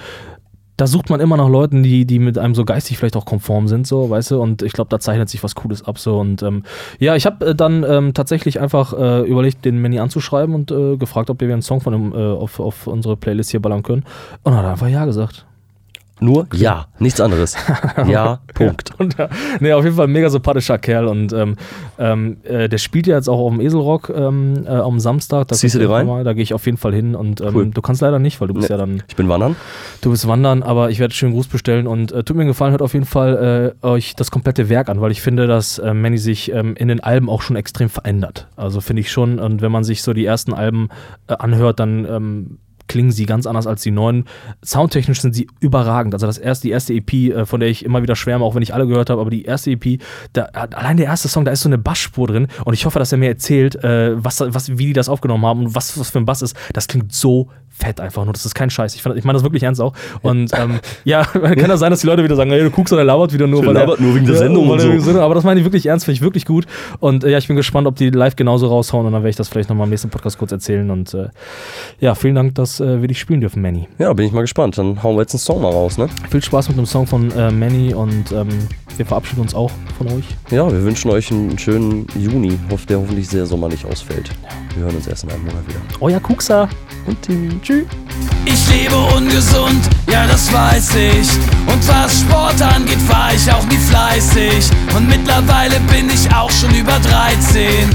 Speaker 4: da sucht man immer nach Leuten, die, die mit einem so geistig vielleicht auch konform sind, so, weißt du, und ich glaube, da zeichnet sich was Cooles ab, so, und ähm, ja, ich habe äh, dann ähm, tatsächlich einfach äh, überlegt, den Manny anzuschreiben und äh, gefragt, ob wir einen Song von ihm äh, auf, auf unsere Playlist hier ballern können, und hat einfach Ja gesagt.
Speaker 3: Nur ja, nichts anderes. [LAUGHS] ja, Punkt. [LAUGHS]
Speaker 4: Und, äh, nee, auf jeden Fall ein mega sympathischer Kerl und ähm, ähm, äh, der spielt ja jetzt auch auf dem Eselrock ähm, äh, am Samstag. Da
Speaker 3: Ziehst du dir rein?
Speaker 4: Mal, da gehe ich auf jeden Fall hin und ähm,
Speaker 3: Cool.
Speaker 4: du kannst leider nicht, weil du bist
Speaker 3: Nee.
Speaker 4: ja dann,
Speaker 3: Ich bin wandern.
Speaker 4: du bist wandern, aber ich werde schönen Gruß bestellen und äh, tut mir einen Gefallen, hört auf jeden Fall äh, euch das komplette Werk an, weil ich finde, dass äh, Manny sich ähm, in den Alben auch schon extrem verändert. Also finde ich schon und wenn man sich so die ersten Alben anhört, dann ähm, klingen sie ganz anders als die neuen. Soundtechnisch sind sie überragend. Also das erste, die erste EP, äh, von der ich immer wieder schwärme, auch wenn ich alle gehört habe, aber die erste EP, da, allein der erste Song, da ist so eine Bassspur drin und ich hoffe, dass er mir erzählt, äh, was, was, wie die das aufgenommen haben und was was für ein Bass ist. Das klingt so fett einfach nur. Das ist kein Scheiß. Ich, fand- ich meine das wirklich ernst auch. Und ähm, ja, [LAUGHS] kann das sein, dass die Leute wieder sagen, hey, du guckst oder labert wieder nur, weil er-
Speaker 3: labert nur wegen der
Speaker 4: Ja,
Speaker 3: Sendung
Speaker 4: weil
Speaker 3: und
Speaker 4: er
Speaker 3: so.
Speaker 4: Aber das meine ich wirklich ernst, finde ich wirklich gut. Und äh, ja, ich bin gespannt, ob die live genauso raushauen und dann werde ich das vielleicht nochmal im nächsten Podcast kurz erzählen. Und äh, ja, vielen Dank, dass äh, wir dich spielen dürfen, Manny.
Speaker 3: Ja, bin ich mal gespannt. Dann hauen wir jetzt einen Song mal raus, ne?
Speaker 4: Viel Spaß mit dem Song von äh, Manny und ähm, wir verabschieden uns auch von euch.
Speaker 3: Ja, wir wünschen euch einen schönen Juni, der hoffentlich sehr sommerlich ausfällt. Wir hören uns erst in einem Monat wieder.
Speaker 4: Euer Kuxa.
Speaker 3: Und Tim.
Speaker 4: Tschüss.
Speaker 7: Ich lebe ungesund, ja das weiß ich. Und was Sport angeht, war ich auch nie fleißig. Und mittlerweile bin ich auch schon über 13.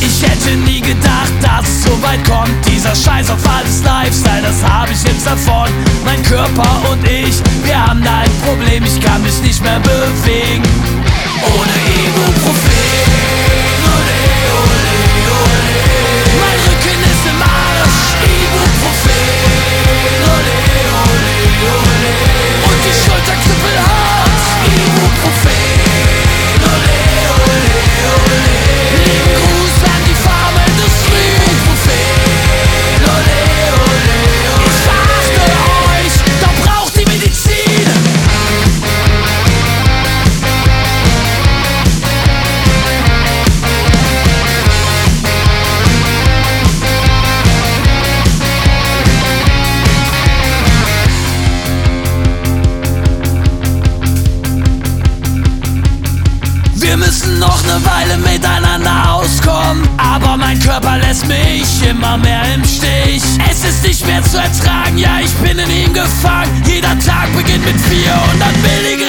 Speaker 7: Ich hätte nie gedacht, dass es so weit kommt. Dieser Scheiß auf alles Lifestyle, das habe ich jetzt davon. Mein Körper und ich, wir haben da ein Problem. Ich kann mich nicht mehr bewegen. Ohne Ibuprofen. Ibuprofen. Ole, ole, ole. Ole, mehr im Stich. Es ist nicht mehr zu ertragen, ja, ich bin in ihm gefangen. Jeder Tag beginnt mit 400 Milligramm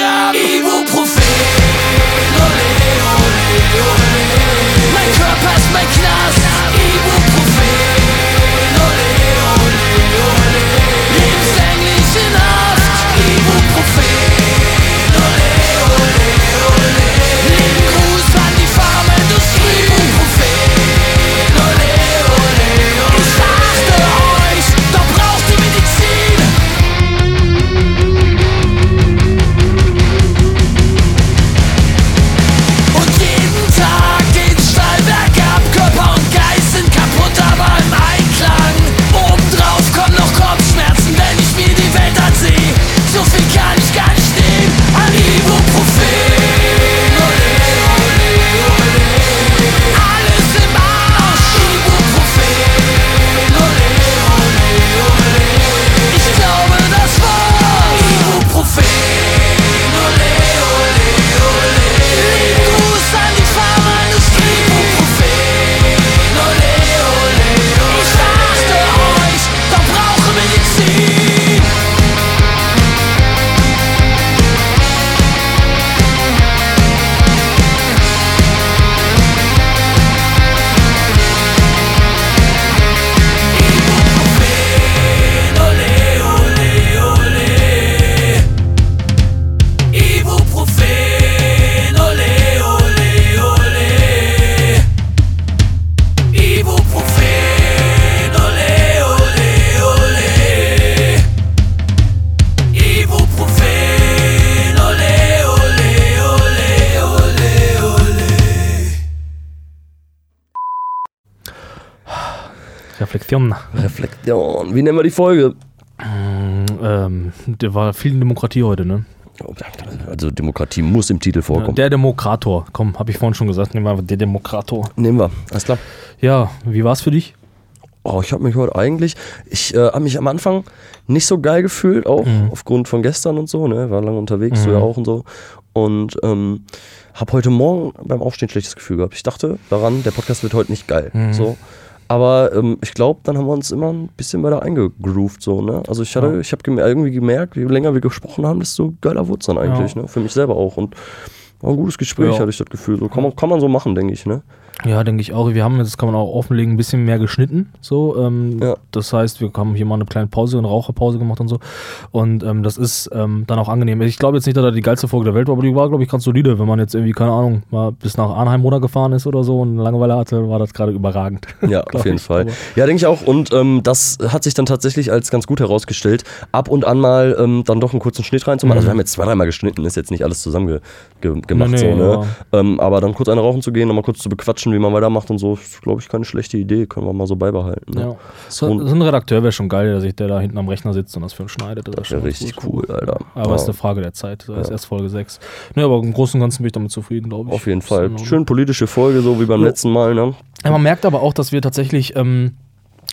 Speaker 3: Wie nennen wir die Folge?
Speaker 4: Ähm, der war viel Demokratie heute, ne?
Speaker 3: Also Demokratie muss im Titel vorkommen.
Speaker 4: Der Demokrator. Komm, habe ich vorhin schon gesagt. Nehmen wir einfach der Demokrator.
Speaker 3: Nehmen wir. Alles klar.
Speaker 4: Ja, wie war's für dich?
Speaker 3: Oh, ich habe mich heute eigentlich, ich äh, habe mich am Anfang nicht so geil gefühlt, auch aufgrund von gestern und so, ne, war lange unterwegs, du ja auch und so. Und ähm, habe heute Morgen beim Aufstehen schlechtes Gefühl gehabt. Ich dachte daran, der Podcast wird heute nicht geil. So. Aber ähm, ich glaube, dann haben wir uns immer ein bisschen weiter eingegroovt, so, ne? Also ich hatte, ich habe gemer irgendwie gemerkt, je länger wir gesprochen haben, desto geiler wurde es dann eigentlich,
Speaker 4: Ja.
Speaker 3: ne? Für mich selber auch. Und war ein gutes Gespräch,
Speaker 4: Ja.
Speaker 3: hatte ich das Gefühl. So kann man, kann man so machen, denke ich, ne?
Speaker 4: Ja, denke ich auch. Wir haben, das kann man auch offenlegen, ein bisschen mehr geschnitten. So, ähm,
Speaker 3: Ja.
Speaker 4: Das heißt, wir haben hier mal eine kleine Pause, eine Raucherpause gemacht und so. Und ähm, das ist ähm, dann auch angenehm. Ich glaube jetzt nicht, dass das die geilste Folge der Welt war, aber die war, glaube ich, ganz solide. Wenn man jetzt irgendwie, keine Ahnung, mal bis nach Arnheim runtergefahren ist oder so und Langeweile hatte, war das gerade überragend.
Speaker 3: Ja, auf [LAUGHS] jeden
Speaker 4: ich,
Speaker 3: Fall. Ja, denke ich auch. Und ähm, das hat sich dann tatsächlich als ganz gut herausgestellt, ab und an mal ähm, dann doch einen kurzen Schnitt reinzumachen. Also wir haben jetzt zwei, dreimal geschnitten, ist jetzt nicht alles zusammen ge ge gemacht.
Speaker 4: Nee,
Speaker 3: so, ne? ähm, aber dann kurz eine rauchen zu gehen, nochmal kurz zu bequatschen, wie man weitermacht und so, ist, glaube ich, keine schlechte Idee. Können wir mal so beibehalten. Ne?
Speaker 4: Ja. So, ein Redakteur wäre schon geil, der sich der da hinten am Rechner sitzt und das für ihn schneidet. Das,
Speaker 3: Das wäre richtig
Speaker 4: gut.
Speaker 3: cool, Alter.
Speaker 4: Aber
Speaker 3: Ja.
Speaker 4: ist eine Frage der Zeit. Das ist erst Folge 6. Ne, aber im Großen und Ganzen bin ich damit zufrieden, glaube ich.
Speaker 3: Auf jeden Fall. Schön politische Folge, so wie beim letzten Mal. Ne?
Speaker 4: Ja, man merkt aber auch, dass wir tatsächlich ähm,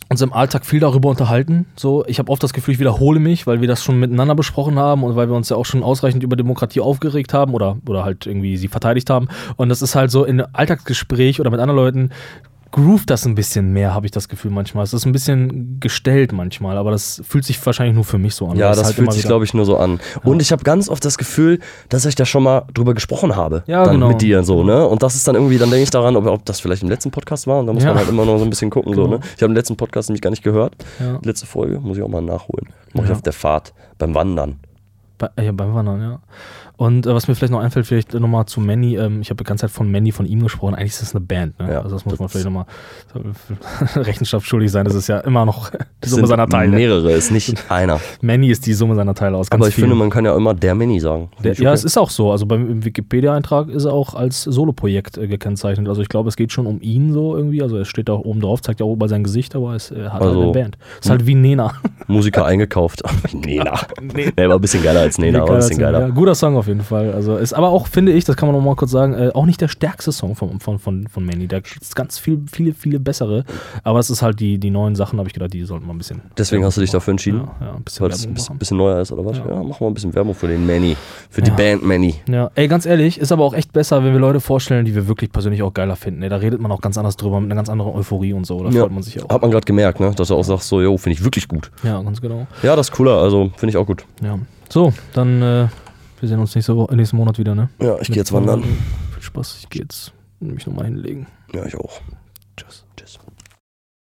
Speaker 4: uns im Alltag viel darüber unterhalten. So, ich habe oft das Gefühl, ich wiederhole mich, weil wir das schon miteinander besprochen haben und weil wir uns ja auch schon ausreichend über Demokratie aufgeregt haben oder, oder halt irgendwie sie verteidigt haben. Und das ist halt so in Alltagsgespräch oder mit anderen Leuten groovt das ein bisschen mehr, habe ich das Gefühl manchmal. Es ist ein bisschen gestellt manchmal, aber das fühlt sich wahrscheinlich nur für mich so an.
Speaker 3: Ja, das
Speaker 4: halt
Speaker 3: fühlt sich, glaube ich, nur so an. Und ich habe ganz oft das Gefühl, dass ich da schon mal drüber gesprochen habe.
Speaker 4: Ja,
Speaker 3: dann
Speaker 4: genau.
Speaker 3: mit dir so, ne? Und das ist dann irgendwie, dann denke ich daran, ob, ob das vielleicht im letzten Podcast war. Und da muss
Speaker 4: Ja.
Speaker 3: man halt immer noch so ein bisschen gucken. So,
Speaker 4: Genau.
Speaker 3: ne? Ich habe den letzten Podcast nämlich gar nicht gehört.
Speaker 4: Ja.
Speaker 3: Letzte Folge muss ich auch mal nachholen. Mache ich
Speaker 4: Ja.
Speaker 3: auf der Fahrt, beim Wandern.
Speaker 4: Bei, ja, beim Wandern, ja. Und äh, was mir vielleicht noch einfällt, vielleicht nochmal zu Manny. Ähm, ich habe die ganze Zeit von Manny, von ihm gesprochen. Eigentlich ist das eine Band, ne?
Speaker 3: Ja,
Speaker 4: also das muss man vielleicht nochmal [LAUGHS] Rechenschaft schuldig sein. Das ist ja immer noch [LAUGHS] die Summe seiner Teile.
Speaker 3: Mehrere, ist nicht einer. [LAUGHS]
Speaker 4: Manny ist die Summe seiner Teile aus ganz
Speaker 3: Aber ich
Speaker 4: vielen.
Speaker 3: finde, man kann ja immer der Mini sagen.
Speaker 4: Der, ja,
Speaker 3: okay.
Speaker 4: es ist auch so. Also beim im Wikipedia-Eintrag ist er auch als Soloprojekt äh, gekennzeichnet. Also ich glaube, es geht schon um ihn so irgendwie. Also er steht da oben drauf, zeigt ja auch über sein Gesicht, aber es er hat
Speaker 3: Also-
Speaker 4: halt eine Band. Ist halt wie Nena.
Speaker 3: Musiker eingekauft. Nena. Nee, war ein bisschen geiler als Nena, aber ein bisschen geiler.
Speaker 4: Ja, guter Song auf jeden Fall. Also ist aber auch, finde ich, das kann man noch mal kurz sagen, äh, auch nicht der stärkste Song von, von, von, von Manny. Da gibt es ganz viel, viele, viele bessere. Aber es ist halt die, die neuen Sachen, habe ich gedacht, die sollten wir ein bisschen.
Speaker 3: Deswegen hast du dich dafür entschieden?
Speaker 4: Ja, ja ein bisschen
Speaker 3: Weil das ein bisschen, neuer ist, oder was?
Speaker 4: Ja.
Speaker 3: Ja, machen wir ein bisschen Werbung für den Manny. Für die
Speaker 4: Ja.
Speaker 3: Band Manny.
Speaker 4: Ja, ey, ganz ehrlich, ist aber auch echt besser, wenn wir Leute vorstellen, die wir wirklich persönlich auch geiler finden. Ey, da redet man auch ganz anders drüber, mit einer ganz anderen Euphorie und so. Da
Speaker 3: Ja.
Speaker 4: freut man sich auch.
Speaker 3: Hat man gerade gemerkt, ne? dass du auch sagst, so, jo, finde ich wirklich gut.
Speaker 4: Ja, ganz genau.
Speaker 3: Ja, das ist cooler, also finde ich auch gut.
Speaker 4: Ja. So, dann, äh, wir sehen uns nächste Woche, nächsten Monat wieder, ne?
Speaker 3: Ja, ich gehe jetzt wandern.
Speaker 4: Viel Spaß, ich gehe jetzt mich nochmal hinlegen.
Speaker 3: Ja, ich auch.
Speaker 4: Tschüss.